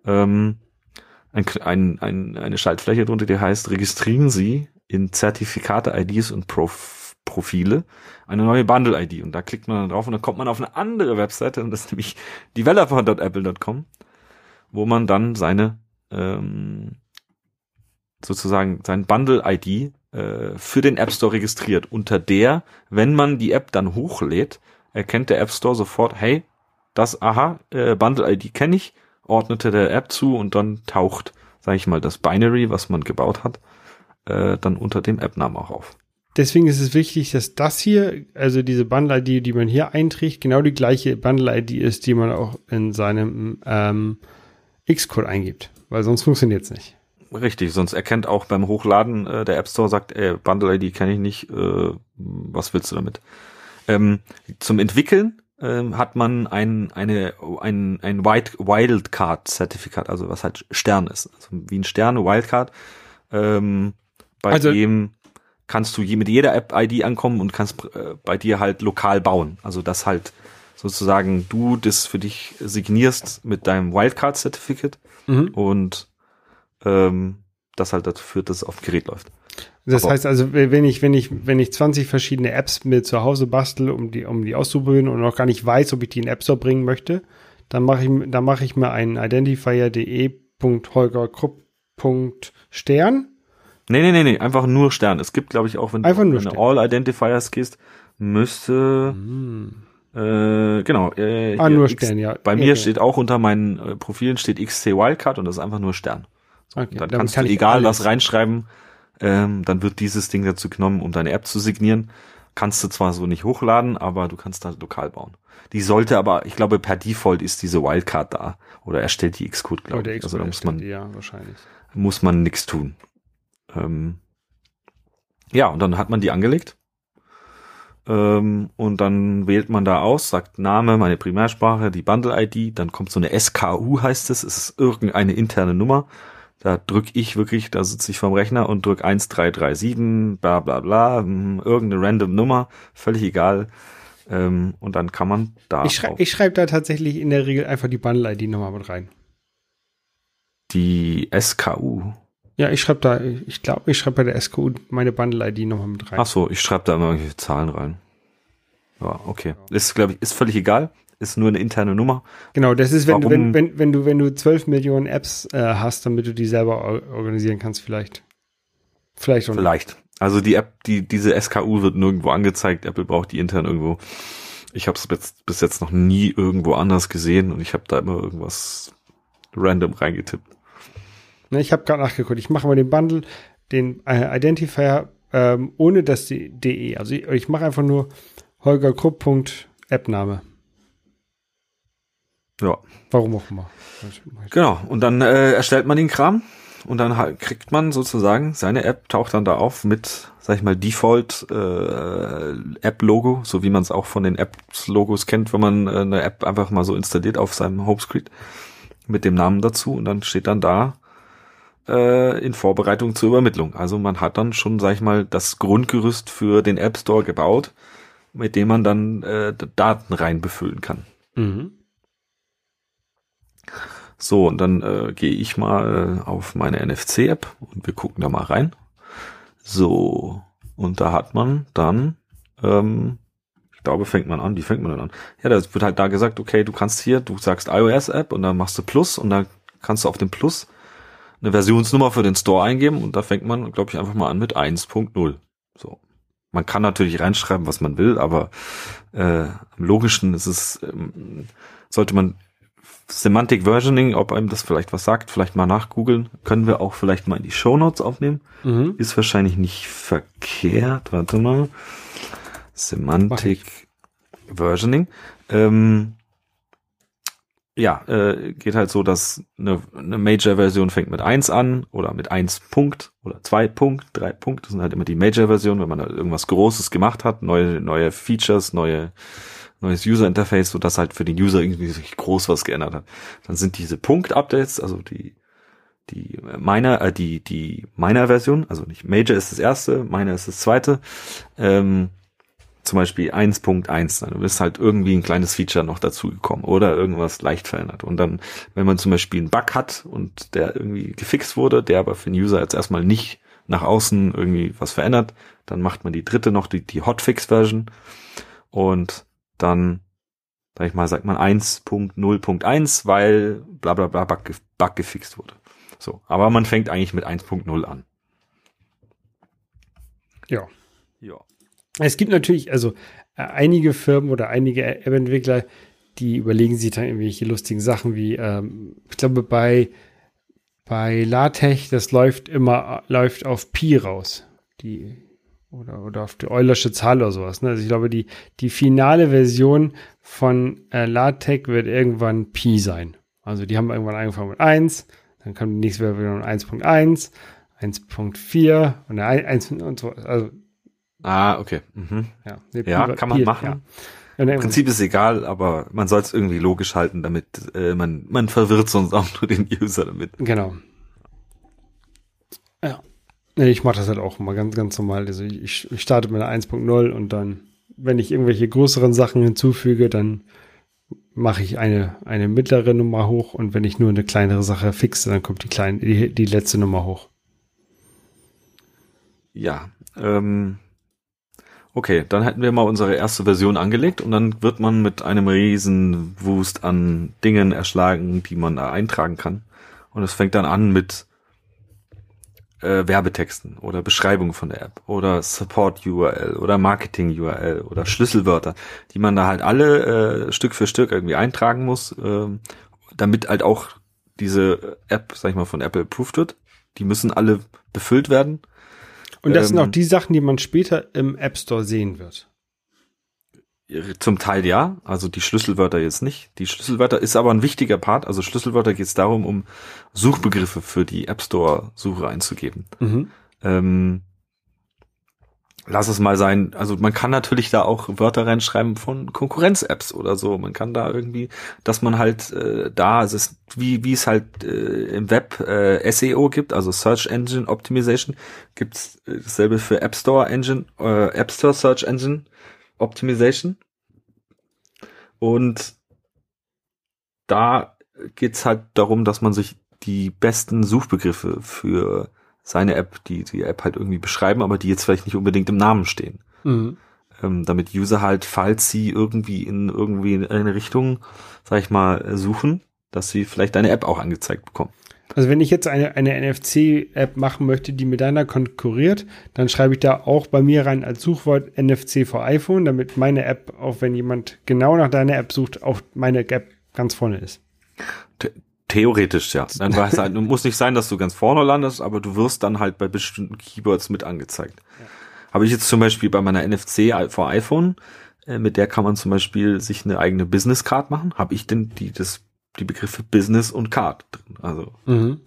ähm, ein, ein, ein, eine Schaltfläche drunter, die heißt, registrieren Sie in Zertifikate, IDs und Prof Profile eine neue Bundle-ID. Und da klickt man dann drauf und dann kommt man auf eine andere Webseite, und das ist nämlich developer.apple.com, wo man dann seine ähm, sozusagen sein Bundle-ID äh, für den App Store registriert, unter der, wenn man die App dann hochlädt, erkennt der App Store sofort, hey, das, aha, äh, Bundle-ID kenne ich, ordnete der App zu und dann taucht, sage ich mal, das Binary, was man gebaut hat, äh, dann unter dem App-Namen auch auf. Deswegen ist es wichtig, dass das hier, also diese Bundle-ID, die man hier einträgt, genau die gleiche Bundle-ID ist, die man auch in seinem ähm, Xcode eingibt, weil sonst funktioniert es nicht. Richtig, sonst erkennt auch beim Hochladen äh, der App Store, sagt, ey, Bundle ID kenne ich nicht, äh, was willst du damit? Ähm, zum Entwickeln ähm, hat man ein, eine, ein, ein Wildcard-Zertifikat, also was halt Stern ist. Also wie ein Stern, Wildcard, ähm, bei also, dem kannst du je, mit jeder App-ID ankommen und kannst äh, bei dir halt lokal bauen. Also dass halt sozusagen du das für dich signierst mit deinem Wildcard-Certificate Mhm. und ähm, das halt dazu führt, dass es auf dem Gerät läuft. Das Aber- heißt also, wenn ich, wenn ich, wenn ich 20 verschiedene Apps mir zu Hause bastel, um die, um die auszuprobieren und noch gar nicht weiß, ob ich die in den App Store bringen möchte, dann mache ich, dann mache ich mir einen identifier.de.holgerkrupp.stern. Nee, nee, nee, nee, einfach nur Stern. Es gibt, glaube ich, auch, wenn Einfach du in. All Identifiers gehst, müsste, äh, genau, äh, Ah, nur X- Stern, ja. Bei mir ja. steht auch unter meinen äh, Profilen steht XC Wildcard und das ist einfach nur Stern. Okay, dann kannst kann du egal alles. was reinschreiben, ähm, dann wird dieses Ding dazu genommen, um deine App zu signieren. Kannst du zwar so nicht hochladen, aber du kannst da lokal bauen. Die sollte aber, ich glaube, per Default ist diese Wildcard da. Oder erstellt die Xcode, Oh, glaube ich. Also da muss man, steht, ja, wahrscheinlich. muss man nichts tun. Ähm, ja, und dann hat man die angelegt. Ähm, und dann wählt man da aus, sagt Name, meine Primärsprache, die Bundle-ID, dann kommt so eine SKU, heißt es, es ist irgendeine interne Nummer. Da drück ich wirklich, da sitze ich vorm Rechner und drück 1337, bla bla bla, hm, irgendeine random Nummer, völlig egal. Ähm, und dann kann man da Ich, schrei ich schreibe da tatsächlich in der Regel einfach die Bundle-ID nochmal mit rein. die SKU. Ja, ich schreibe da, ich glaube, ich schreibe bei der SKU meine Bundle-ID nochmal mit rein. Ach so, ich schreibe da immer irgendwelche Zahlen rein. Ja, okay. Ist, glaube ich, ist völlig egal. Ist nur eine interne Nummer. Genau, das ist, wenn, du, wenn, wenn, wenn du, wenn du 12 Millionen Apps äh, hast, damit du die selber or organisieren kannst, vielleicht. Vielleicht auch nicht. Vielleicht. Also die App, die diese SKU wird nirgendwo angezeigt. Apple braucht die intern irgendwo. Ich habe es bis, bis jetzt noch nie irgendwo anders gesehen und ich habe da immer irgendwas random reingetippt. Ne, ich habe gerade nachgeguckt. Ich mache mal den Bundle, den äh, Identifier ähm, ohne das D- DE. Also ich, ich mache einfach nur holgerkrupp.appname. Ja, Warum auch immer. genau. Und dann äh, erstellt man den Kram und dann kriegt man sozusagen seine App taucht dann da auf mit, sag ich mal, Default äh, App-Logo, so wie man es auch von den Apps-Logos kennt, wenn man äh, eine App einfach mal so installiert auf seinem Homescreen mit dem Namen dazu und dann steht dann da äh, in Vorbereitung zur Übermittlung. Also man hat dann schon, sag ich mal, das Grundgerüst für den App Store gebaut, mit dem man dann äh, Daten rein befüllen kann. Mhm. So, und dann äh, gehe ich mal auf meine NFC-App und wir gucken da mal rein. So, und da hat man dann, ähm, ich glaube, fängt man an, wie fängt man dann an? Ja, da wird halt da gesagt, okay, du kannst hier, du sagst iOS-App und dann machst du Plus und dann kannst du auf dem Plus eine Versionsnummer für den Store eingeben und da fängt man, glaube ich, einfach mal an mit 1.0. Man kann natürlich reinschreiben, was man will, aber äh, am logischen ist es, ähm, sollte man Semantic Versioning, ob einem das vielleicht was sagt, vielleicht mal nachgoogeln. Können wir auch vielleicht mal in die Shownotes aufnehmen. Mhm. Ist wahrscheinlich nicht verkehrt. Warte mal. Semantic Versioning. Ähm, ja, äh, geht halt so, dass eine, eine Major-Version fängt mit 1 an oder mit 1 Punkt oder 2 Punkt, 3 Punkt. Das sind halt immer die Major-Versionen, wenn man da irgendwas Großes gemacht hat, neue, neue Features, neue, neues User-Interface, sodass halt für den User irgendwie sich groß was geändert hat. Dann sind diese Punkt-Updates, also die die Miner, äh, die die Miner-Version, also nicht Major ist das erste, Miner ist das zweite. Ähm, zum Beispiel 1.1, dann ist halt irgendwie ein kleines Feature noch dazugekommen oder irgendwas leicht verändert. Und dann, wenn man zum Beispiel einen Bug hat und der irgendwie gefixt wurde, der aber für den User jetzt erstmal nicht nach außen irgendwie was verändert, dann macht man die dritte noch, die, die Hotfix-Version und dann, sag ich mal, sagt man 1.0.1, weil bla bla bla Bug, Bug gefixt wurde. So, aber man fängt eigentlich mit 1.0 an. Ja. Ja. Es gibt natürlich, also äh, einige Firmen oder einige App-Entwickler, die überlegen sich dann irgendwelche lustigen Sachen wie, ähm, ich glaube, bei, bei LaTeX, das läuft immer, läuft auf Pi raus. Die, oder, oder auf die Eulersche Zahl oder sowas. Ne? Also ich glaube, die, die finale Version von äh, LaTeX wird irgendwann Pi sein. Also die haben irgendwann angefangen mit 1, dann kam die nächste Version 1.1, 1.4 und eine 1 und so. Also Ah, okay. Mhm. ja, nee, Ja, Pi- kann man Pi- machen. ja. Im Prinzip ist egal, aber man soll es irgendwie logisch halten, damit äh, man man verwirrt sonst auch nur den User damit. Genau. Ja. Ich mache das halt auch mal ganz, ganz normal. Also ich, ich starte mit einer 1.0 und dann, wenn ich irgendwelche größeren Sachen hinzufüge, dann mache ich eine, eine mittlere Nummer hoch und wenn ich nur eine kleinere Sache fixe, dann kommt die kleine, die, die letzte Nummer hoch. Ja, ähm, okay, dann hätten wir mal unsere erste Version angelegt und dann wird man mit einem riesen Wust an Dingen erschlagen, die man da eintragen kann. Und es fängt dann an mit äh, Werbetexten oder Beschreibungen von der App oder Support-URL oder Marketing-URL oder Schlüsselwörter, die man da halt alle äh, Stück für Stück irgendwie eintragen muss, äh, damit halt auch diese App, sag ich mal, von Apple approved wird. Die müssen alle befüllt werden. Und das ähm, sind auch die Sachen, die man später im App Store sehen wird. Zum Teil ja, also die Schlüsselwörter jetzt nicht. Die Schlüsselwörter ist aber ein wichtiger Part. Also Schlüsselwörter geht es darum, um Suchbegriffe für die App Store Suche einzugeben. Mhm. Ähm, lass es mal sein. Also man kann natürlich da auch Wörter reinschreiben von Konkurrenz-Apps oder so. Man kann da irgendwie, dass man halt äh, da, es ist wie wie es halt äh, im Web äh, SEO gibt, also Search Engine Optimization, gibt's äh, dasselbe für App Store Engine, äh, App Store Search Engine Optimization. Und da geht's halt darum, dass man sich die besten Suchbegriffe für seine App, die die App halt irgendwie beschreiben, aber die jetzt vielleicht nicht unbedingt im Namen stehen. Mhm. Ähm, damit User halt, falls sie irgendwie in irgendwie in eine Richtung, sag ich mal, suchen, dass sie vielleicht eine App auch angezeigt bekommen. Also wenn ich jetzt eine, eine NFC-App machen möchte, die mit deiner konkurriert, dann schreibe ich da auch bei mir rein als Suchwort NFC für iPhone, damit meine App, auch wenn jemand genau nach deiner App sucht, auch meine App ganz vorne ist. Theoretisch, ja. Dann weiß halt, muss nicht sein, dass du ganz vorne landest, aber du wirst dann halt bei bestimmten Keywords mit angezeigt. Ja. Habe ich jetzt zum Beispiel bei meiner NFC für iPhone, äh, mit der kann man zum Beispiel sich eine eigene Business Card machen. Habe ich denn die, das die Begriffe Business und Card drin. Also mhm.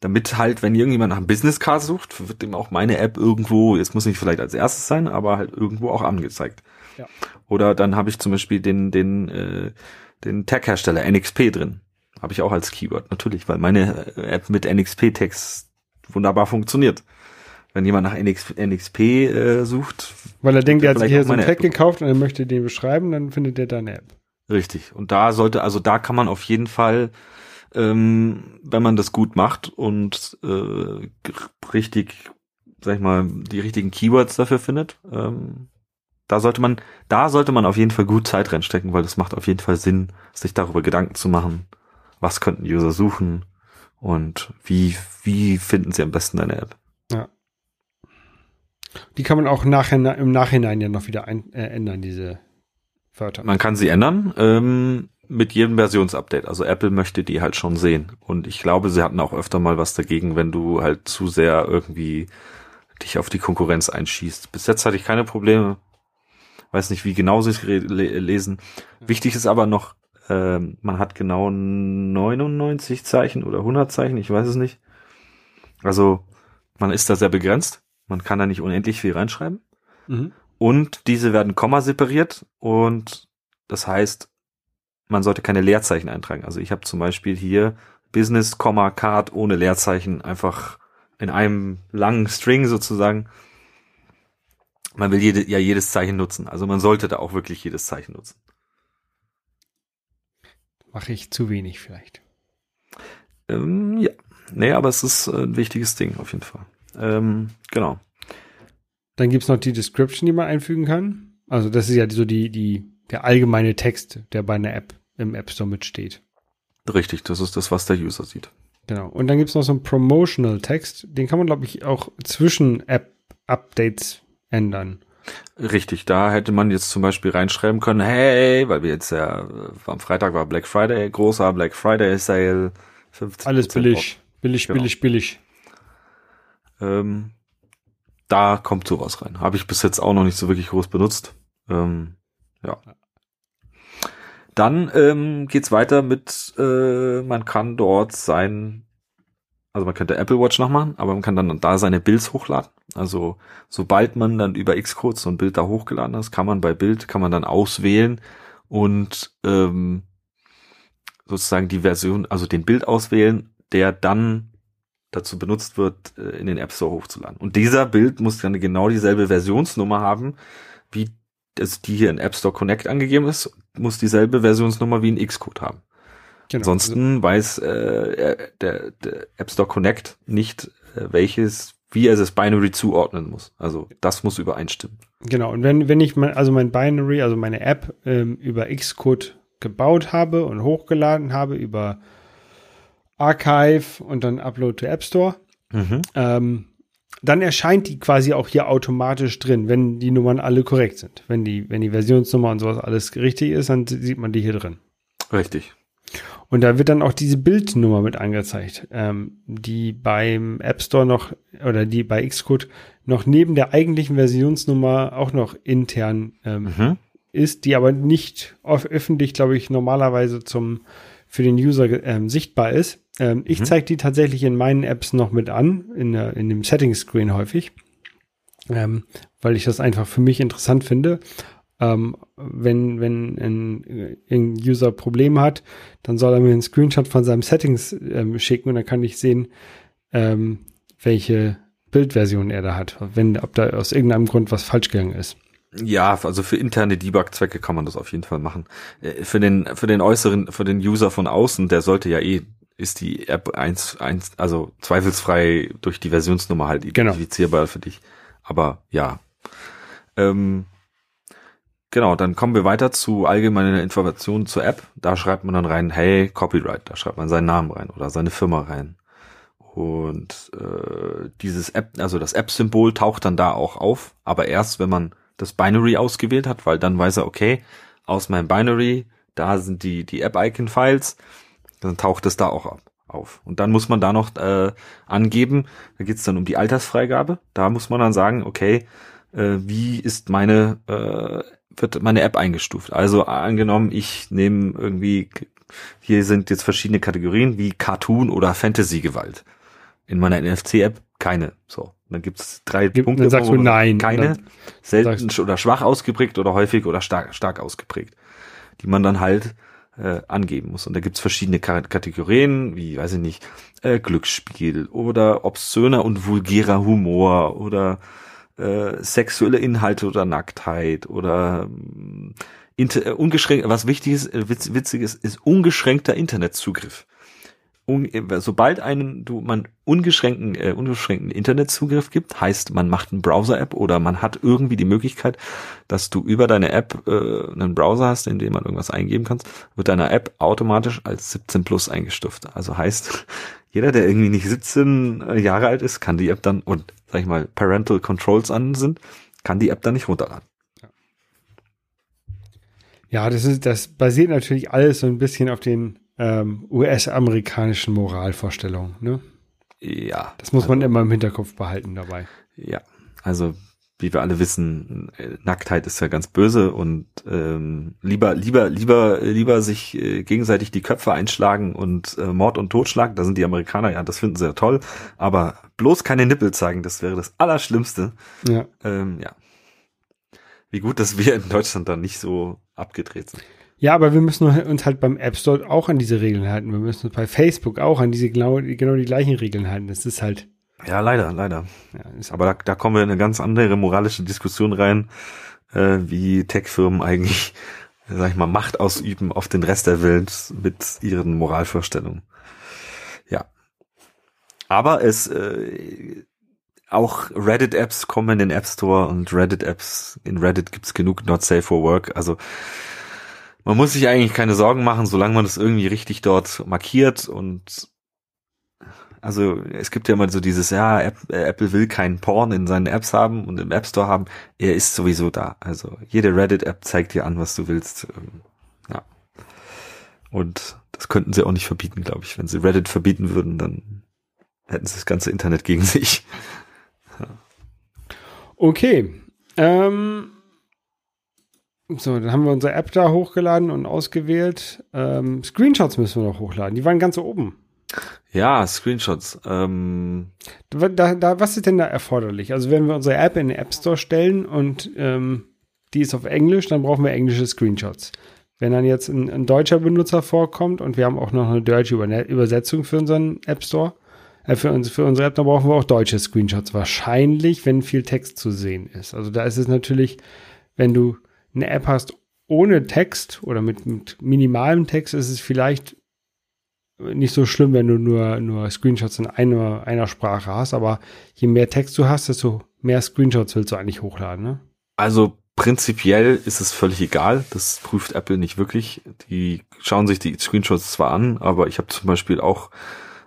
damit halt, wenn irgendjemand nach einem Business Card sucht, wird dem auch meine App irgendwo, jetzt muss nicht vielleicht als erstes sein, aber halt irgendwo auch angezeigt. Ja. Oder dann habe ich zum Beispiel den, den, äh, den Tag-Hersteller NXP drin. Habe ich auch als Keyword, natürlich, weil meine App mit NXP-Tags wunderbar funktioniert. Wenn jemand nach NXP, NXP äh, sucht. Weil er denkt, er hat sich hier so einen Tag gekauft und er möchte den beschreiben, dann findet er deine App. Richtig. Und da sollte, also da kann man auf jeden Fall, ähm, wenn man das gut macht und äh, richtig, sag ich mal, die richtigen Keywords dafür findet, ähm, da sollte man, da sollte man auf jeden Fall gut Zeit reinstecken, weil das macht auf jeden Fall Sinn, sich darüber Gedanken zu machen, was könnten User suchen und wie, wie finden sie am besten deine App. Ja. Die kann man auch nachher, im Nachhinein ja noch wieder ein, äh, ändern, diese Wörter. Man kann sie ändern ähm, mit jedem Versionsupdate. Also Apple möchte die halt schon sehen. Und ich glaube, sie hatten auch öfter mal was dagegen, wenn du halt zu sehr irgendwie dich auf die Konkurrenz einschießt. Bis jetzt hatte ich keine Probleme. Weiß nicht, wie genau sie es lesen. Wichtig ist aber noch, äh, man hat genau 99 Zeichen oder 100 Zeichen, ich weiß es nicht. Also man ist da sehr begrenzt. Man kann da nicht unendlich viel reinschreiben. Mhm. Und diese werden Komma separiert und das heißt, man sollte keine Leerzeichen eintragen. Also ich habe zum Beispiel hier Business, Card ohne Leerzeichen einfach in einem langen String sozusagen. Man will jede, ja jedes Zeichen nutzen. Also man sollte da auch wirklich jedes Zeichen nutzen. Mache ich zu wenig vielleicht. Ähm, ja. Nee, aber es ist ein wichtiges Ding auf jeden Fall. Ähm, genau. Dann gibt's noch die Description, die man einfügen kann. Also das ist ja so die, die, der allgemeine Text, der bei einer App im App Store mitsteht. Richtig, das ist das, was der User sieht. Genau. Und dann gibt's noch so einen Promotional Text, den kann man, glaube ich, auch zwischen App-Updates ändern. Richtig, da hätte man jetzt zum Beispiel reinschreiben können, hey, weil wir jetzt ja, am Freitag war Black Friday, großer Black Friday Sale, 50 Alles billig, billig, genau. billig, billig. Ähm, da kommt sowas rein. Habe ich bis jetzt auch noch nicht so wirklich groß benutzt. Ähm, ja. Dann ähm, geht's weiter mit, äh, man kann dort sein, also man könnte Apple Watch noch machen, aber man kann dann da seine Builds hochladen. Also sobald man dann über Xcode so ein Bild da hochgeladen ist, kann man bei Bild, kann man dann auswählen und ähm, sozusagen die Version, also den Bild auswählen, der dann dazu benutzt wird, äh, in den App Store hochzuladen. Und dieser Bild muss dann genau dieselbe Versionsnummer haben, wie das, die hier in App Store Connect angegeben ist, muss dieselbe Versionsnummer wie ein Xcode haben. Genau. Ansonsten weiß äh, der, der App Store Connect nicht, äh, welches, wie er das Binary zuordnen muss. Also das muss übereinstimmen. Genau, und wenn, wenn ich mein, also mein Binary, also meine App ähm, über Xcode gebaut habe und hochgeladen habe über Archive und dann Upload to App Store, mhm. ähm, dann erscheint die quasi auch hier automatisch drin, wenn die Nummern alle korrekt sind. Wenn die, wenn die Versionsnummer und sowas alles richtig ist, dann sieht man die hier drin. Richtig. Und da wird dann auch diese Bildnummer mit angezeigt, ähm, die beim App Store noch oder die bei Xcode noch neben der eigentlichen Versionsnummer auch noch intern ähm, mhm. ist, die aber nicht öffentlich, glaube ich, normalerweise zum für den User ähm, sichtbar ist. Ähm, ich mhm. zeige die tatsächlich in meinen Apps noch mit an, in, der, in dem Settings-Screen häufig, ähm, weil ich das einfach für mich interessant finde. Ähm, wenn wenn ein, ein User Probleme hat, dann soll er mir einen Screenshot von seinem Settings ähm, schicken und dann kann ich sehen, ähm, welche Bildversion er da hat, wenn ob da aus irgendeinem Grund was falsch gegangen ist. Ja, also für interne Debug-Zwecke kann man das auf jeden Fall machen. Äh, für den, für den äußeren, für den User von außen, der sollte ja eh, ist die App eins, eins, also zweifelsfrei durch die Versionsnummer halt genau. identifizierbar genau. für dich. Aber ja. Ähm, genau, dann kommen wir weiter zu allgemeinen Informationen zur App. Da schreibt man dann rein, hey, Copyright, da schreibt man seinen Namen rein oder seine Firma rein. Und äh, dieses App, also das App-Symbol taucht dann da auch auf, aber erst, wenn man das Binary ausgewählt hat, weil dann weiß er, okay, aus meinem Binary, da sind die, die App-Icon-Files, dann taucht es da auch ab, auf. Und dann muss man da noch äh, angeben, da geht's dann um die Altersfreigabe, da muss man dann sagen, okay, äh, wie ist meine, äh, wird meine App eingestuft? Also angenommen, ich nehme irgendwie, hier sind jetzt verschiedene Kategorien wie Cartoon oder Fantasy-Gewalt. In meiner NFC-App keine. So. Dann gibt's drei Gibt, Punkte. Dann sagst du nein. Keine, selten oder schwach ausgeprägt oder häufig oder stark, stark ausgeprägt. Die man dann halt äh, angeben muss. Und da gibt's verschiedene Kategorien, wie, weiß ich nicht, äh, Glücksspiel oder obszöner und vulgärer Humor oder äh, sexuelle Inhalte oder Nacktheit oder äh, ungeschränkt, was wichtig ist, äh, witz, witzig ist, ist ungeschränkter Internetzugriff un, sobald einen du man ungeschränkten äh, ungeschränkten Internetzugriff gibt, heißt man macht eine Browser-App oder man hat irgendwie die Möglichkeit, dass du über deine App äh, einen Browser hast, in dem man irgendwas eingeben kannst, wird deine App automatisch als 17 plus eingestuft. Also heißt, jeder, der irgendwie nicht 17 äh, Jahre alt ist, kann die App dann und sag ich mal Parental Controls an sind, kann die App dann nicht runterladen. Ja, das ist, das basiert natürlich alles so ein bisschen auf den ähm, US-amerikanischen Moralvorstellungen. Ne? Ja. Das muss also, man immer im Hinterkopf behalten dabei. Ja, also wie wir alle wissen, äh, Nacktheit ist ja ganz böse und ähm, lieber, lieber, lieber, lieber sich äh, gegenseitig die Köpfe einschlagen und äh, Mord und Totschlag, da sind die Amerikaner, ja, das finden sie ja toll, aber bloß keine Nippel zeigen, das wäre das Allerschlimmste. Ja. Ähm, ja. Wie gut, dass wir in Deutschland da nicht so abgedreht sind. Ja, aber wir müssen uns halt beim App Store auch an diese Regeln halten. Wir müssen uns bei Facebook auch an diese genau, genau die gleichen Regeln halten. Das ist halt. Ja, leider, leider. Ja, aber da, da kommen wir in eine ganz andere moralische Diskussion rein, äh, wie Tech-Firmen eigentlich, sag ich mal, Macht ausüben auf den Rest der Welt mit ihren Moralvorstellungen. Ja. Aber es äh, auch Reddit-Apps kommen in den App Store und Reddit-Apps, in Reddit gibt's genug Not Safe for Work. Also man muss sich eigentlich keine Sorgen machen, solange man das irgendwie richtig dort markiert und also es gibt ja immer so dieses, ja, Apple will keinen Porn in seinen Apps haben und im App Store haben. Er ist sowieso da. Also jede Reddit-App zeigt dir an, was du willst. Ähm, ja. Und das könnten sie auch nicht verbieten, glaube ich. Wenn sie Reddit verbieten würden, dann hätten sie das ganze Internet gegen sich. Okay. Ähm, so, dann haben wir unsere App da hochgeladen und ausgewählt. Ähm, Screenshots müssen wir noch hochladen. Die waren ganz oben. Ja, Screenshots. Ähm. Da, da, was ist denn da erforderlich? Also wenn wir unsere App in den App Store stellen und ähm, die ist auf Englisch, dann brauchen wir englische Screenshots. Wenn dann jetzt ein, ein, deutscher Benutzer vorkommt und wir haben auch noch eine deutsche Übersetzung für unseren App Store, äh, für, uns, für unsere App, da brauchen wir auch deutsche Screenshots. Wahrscheinlich, wenn viel Text zu sehen ist. Also da ist es natürlich, wenn du eine App hast ohne Text oder mit, mit minimalem Text, ist es vielleicht nicht so schlimm, wenn du nur, nur Screenshots in einer, einer Sprache hast, aber je mehr Text du hast, desto mehr Screenshots willst du eigentlich hochladen, ne? Also prinzipiell ist es völlig egal. Das prüft Apple nicht wirklich. Die schauen sich die Screenshots zwar an, aber ich habe zum Beispiel auch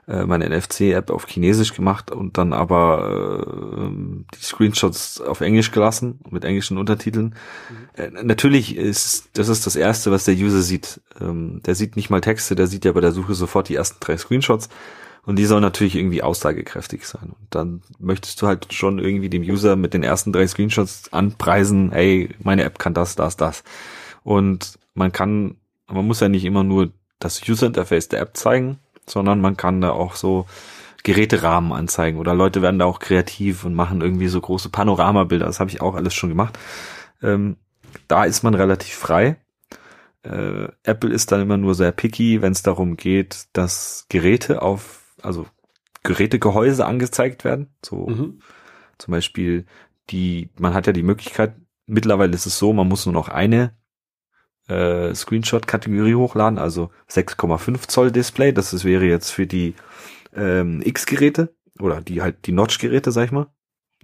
äh, meine NFC-App auf Chinesisch gemacht und dann aber äh, die Screenshots auf Englisch gelassen mit englischen Untertiteln. Mhm. Äh, natürlich ist das ist das erste, was der User sieht. Ähm, der sieht nicht mal Texte, der sieht ja bei der Suche sofort die ersten drei Screenshots. Und die sollen natürlich irgendwie aussagekräftig sein. Und dann möchtest du halt schon irgendwie dem User mit den ersten drei Screenshots anpreisen, hey, meine App kann das, das, das. Und man kann, man muss ja nicht immer nur das User Interface der App zeigen, sondern man kann da auch so Geräterahmen anzeigen oder Leute werden da auch kreativ und machen irgendwie so große Panoramabilder. Das habe ich auch alles schon gemacht. Ähm, da ist man relativ frei. Äh, Apple ist dann immer nur sehr picky, wenn es darum geht, dass Geräte auf also Gerätegehäuse angezeigt werden. So mhm. zum Beispiel die, man hat ja die Möglichkeit, mittlerweile ist es so, man muss nur noch eine äh, Screenshot-Kategorie hochladen, also 6,5 Zoll Display. Das ist, wäre jetzt für die ähm, X-Geräte oder die halt die Notch-Geräte, sag ich mal.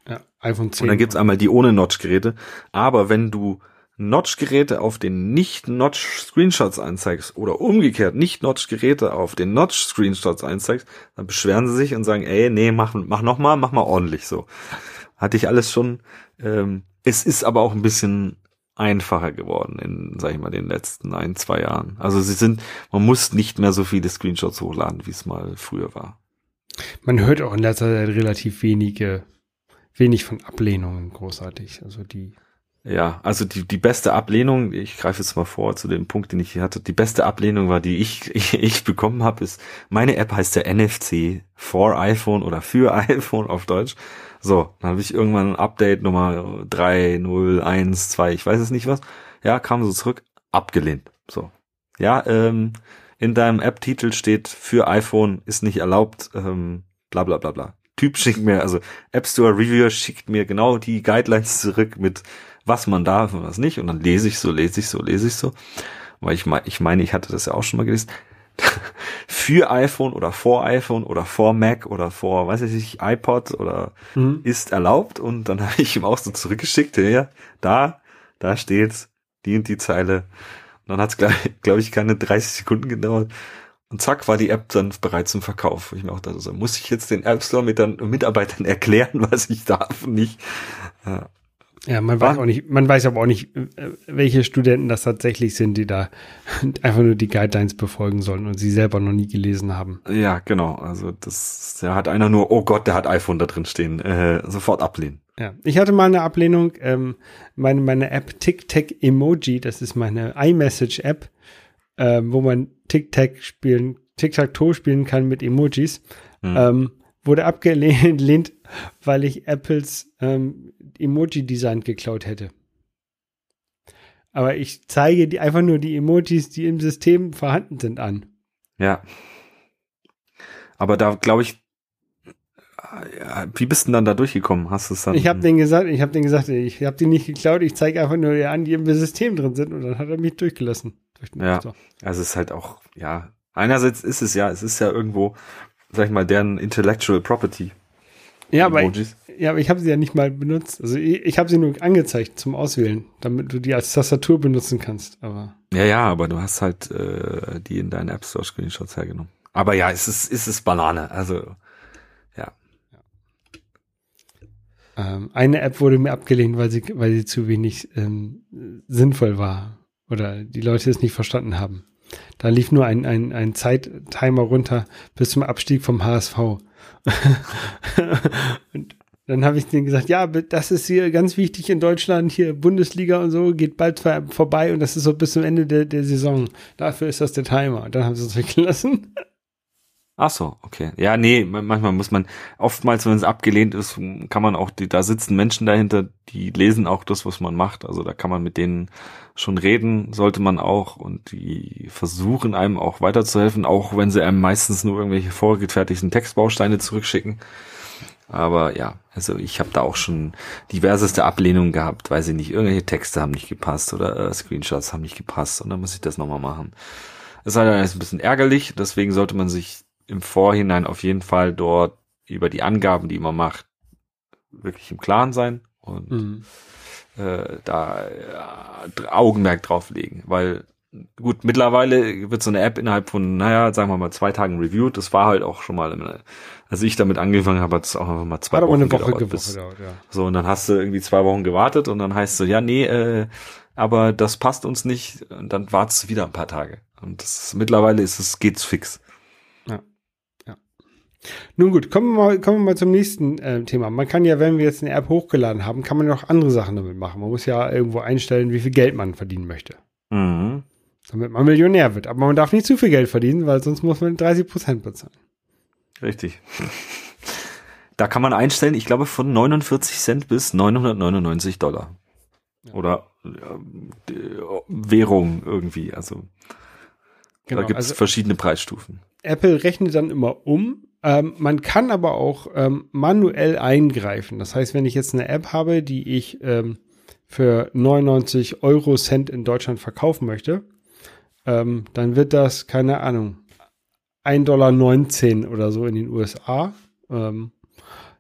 Ja, iPhone 10. Und dann gibt's einmal die ohne Notch-Geräte. Aber wenn du Notch-Geräte auf den Nicht-Notch-Screenshots anzeigst oder umgekehrt Nicht-Notch-Geräte auf den Notch-Screenshots einzeigst, dann beschweren sie sich und sagen, ey, nee, mach, mach noch mal, mach mal ordentlich so. Hatte ich alles schon. Ähm, es ist aber auch ein bisschen einfacher geworden in, sag ich mal, den letzten ein, zwei Jahren. Also sie sind, man muss nicht mehr so viele Screenshots hochladen, wie es mal früher war. Man hört auch in letzter Zeit relativ wenige, wenig von Ablehnungen großartig. Also die ja, also die, die beste Ablehnung, ich greife jetzt mal vor zu dem Punkt, den ich hier hatte, die beste Ablehnung war, die ich, ich, ich bekommen habe, ist, meine App heißt der NFC for iPhone oder für iPhone auf Deutsch. So, dann habe ich irgendwann ein Update Nummer 3, 0, 1, 2, ich weiß es nicht was. Ja, kam so zurück, abgelehnt. So. Ja, ähm, in deinem App-Titel steht für iPhone ist nicht erlaubt, ähm, bla bla bla bla. Typ schickt mir, also App Store Reviewer schickt mir genau die Guidelines zurück mit was man darf und was nicht. Und dann lese ich so, lese ich so, lese ich so. Weil ich meine, ich meine, ich hatte das ja auch schon mal gelesen. Für iPhone oder vor iPhone oder vor Mac oder vor, weiß ich nicht, iPod oder mhm. ist erlaubt. Und dann habe ich ihm auch so zurückgeschickt, ja, da, da steht's, die und die Zeile. Und dann hat es, glaube glaub ich, keine 30 Sekunden gedauert. Und zack, war die App dann bereit zum Verkauf. Ich mir auch dachte, so, muss ich jetzt den App Store mit den Mitarbeitern erklären, was ich darf und nicht. Ja. Ja, man weiß auch nicht, man weiß aber auch nicht, äh, welche Studenten das tatsächlich sind, die da einfach nur die Guidelines befolgen sollen und sie selber noch nie gelesen haben. Ja, genau. Also das, da hat einer nur, oh Gott, der hat iPhone da drin stehen, äh, sofort ablehnen. Ja, ich hatte mal eine Ablehnung. Ähm, meine, meine App TicTac Emoji, das ist meine iMessage-App, äh, wo man TicTac spielen, Tic-Tac-Toe spielen kann mit Emojis. Hm. Ähm, wurde abgelehnt, weil ich Apples ähm, Emoji-Design geklaut hätte. Aber ich zeige die einfach nur die Emojis, die im System vorhanden sind, an. Ja. Aber da glaube ich, wie bist du denn dann da durchgekommen? Hast du es dann? Ich habe den gesagt, ich habe den gesagt, ich habe die nicht geklaut, ich zeige einfach nur die an, die im System drin sind und dann hat er mich durchgelassen. Durch ja. Also es ist halt auch, ja, einerseits ist es ja, es ist ja irgendwo sag ich mal, deren Intellectual Property. Ja, aber, ich, ja, aber ich habe sie ja nicht mal benutzt. Also ich, ich habe sie nur angezeigt zum Auswählen, damit du die als Tastatur benutzen kannst. Aber ja, ja, aber du hast halt äh, die in deinen App Store Screenshots hergenommen. Aber ja, es ist, es ist Banane. Also ja. Ähm, eine App wurde mir abgelehnt, weil sie, weil sie zu wenig ähm, sinnvoll war oder die Leute es nicht verstanden haben. Da lief nur ein, ein, ein Zeittimer runter bis zum Abstieg vom HSV. und dann habe ich denen gesagt, ja, das ist hier ganz wichtig in Deutschland, hier Bundesliga und so, geht bald vorbei und das ist so bis zum Ende der, der Saison. Dafür ist das der Timer. Dann haben sie es weggelassen. Ach so, okay. Ja, nee, manchmal muss man, oftmals, wenn es abgelehnt ist, kann man auch, die, da sitzen Menschen dahinter, die lesen auch das, was man macht. Also da kann man mit denen schon reden, sollte man auch. Und die versuchen einem auch weiterzuhelfen, auch wenn sie einem meistens nur irgendwelche vorgefertigten Textbausteine zurückschicken. Aber ja, also ich habe da auch schon diverseste Ablehnungen gehabt, weiß ich nicht, irgendwelche Texte haben nicht gepasst oder äh, Screenshots haben nicht gepasst und dann muss ich das nochmal machen. Es sei dann ein bisschen ärgerlich, deswegen sollte man sich im Vorhinein auf jeden Fall dort über die Angaben, die man macht, wirklich im Klaren sein und mhm. äh, da äh, Augenmerk drauf legen, weil gut, mittlerweile wird so eine App innerhalb von, naja, sagen wir mal zwei Tagen reviewed. Das war halt auch schon mal, als ich damit angefangen habe, hat es auch einfach mal zwei hat Wochen eine Woche gedauert. Bis, gedauert ja. So, und dann hast du irgendwie zwei Wochen gewartet und dann heißt es, ja, nee, äh, aber das passt uns nicht. Und dann wartest du wieder ein paar Tage. Und das, mittlerweile ist es, geht's fix. Nun gut, kommen wir mal, kommen wir mal zum nächsten äh, Thema. Man kann ja, wenn wir jetzt eine App hochgeladen haben, kann man ja auch andere Sachen damit machen. Man muss ja irgendwo einstellen, wie viel Geld man verdienen möchte. Mhm. Damit man Millionär wird. Aber man darf nicht zu viel Geld verdienen, weil sonst muss man 30 Prozent bezahlen. Richtig. Da kann man einstellen, ich glaube, von 49 Cent bis 999 Dollar. Ja. Oder äh, Währung irgendwie. Also genau, da gibt es also, verschiedene Preisstufen. Apple rechnet dann immer um ähm, man kann aber auch ähm, manuell eingreifen. Das heißt, wenn ich jetzt eine App habe, die ich ähm, für 99 Euro Cent in Deutschland verkaufen möchte, ähm, dann wird das, keine Ahnung, 1,19 Dollar oder so in den USA. Ähm,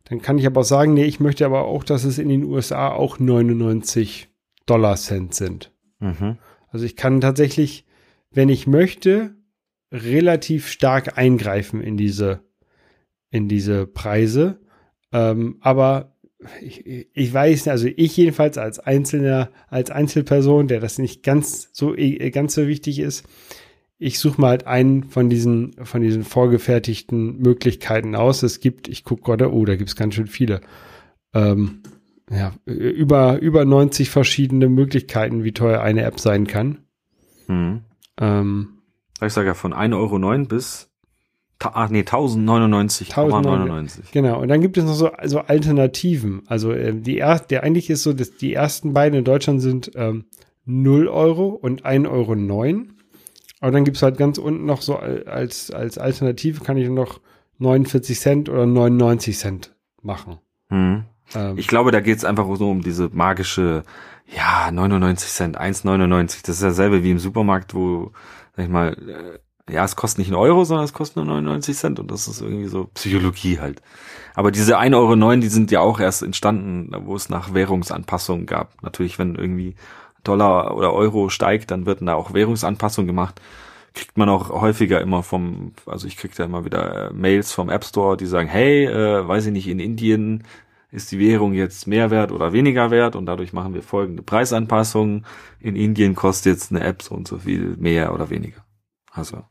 dann kann ich aber auch sagen, nee, ich möchte aber auch, dass es in den USA auch 99 Dollar Cent sind. Mhm. Also ich kann tatsächlich, wenn ich möchte, relativ stark eingreifen in diese in diese Preise. Ähm, aber ich, ich weiß, also ich jedenfalls als Einzelner, als Einzelperson, der das nicht ganz so äh, ganz so wichtig ist, ich suche mal halt einen von diesen von diesen vorgefertigten Möglichkeiten aus. Es gibt, ich gucke gerade, oh, da gibt es ganz schön viele. Ähm, ja, über über 90 verschiedene Möglichkeiten, wie teuer eine App sein kann. Hm. Ähm, ich sage ja von 1,09 Euro bis Ach nee, 1099,99. Genau, und dann gibt es noch so also Alternativen. Also äh, die er, der eigentlich ist so, dass die ersten beiden in Deutschland sind ähm, 0 Euro und 1,09 Euro. Aber dann gibt es halt ganz unten noch so als, als Alternative kann ich noch 49 Cent oder 99 Cent machen. Hm. Ähm, ich glaube, da geht es einfach so um diese magische, ja, 99 Cent, 1,99. Das ist dasselbe wie im Supermarkt, wo, sag ich mal, äh, ja, es kostet nicht einen Euro, sondern es kostet nur 99 Cent und das ist irgendwie so Psychologie halt. Aber diese 1,09 Euro, die sind ja auch erst entstanden, wo es nach Währungsanpassungen gab. Natürlich, wenn irgendwie Dollar oder Euro steigt, dann wird da auch Währungsanpassungen gemacht. Kriegt man auch häufiger immer vom, also ich krieg da immer wieder äh, Mails vom App Store, die sagen, hey, äh, weiß ich nicht, in Indien ist die Währung jetzt mehr wert oder weniger wert und dadurch machen wir folgende Preisanpassungen. In Indien kostet jetzt eine App so und so viel mehr oder weniger. Also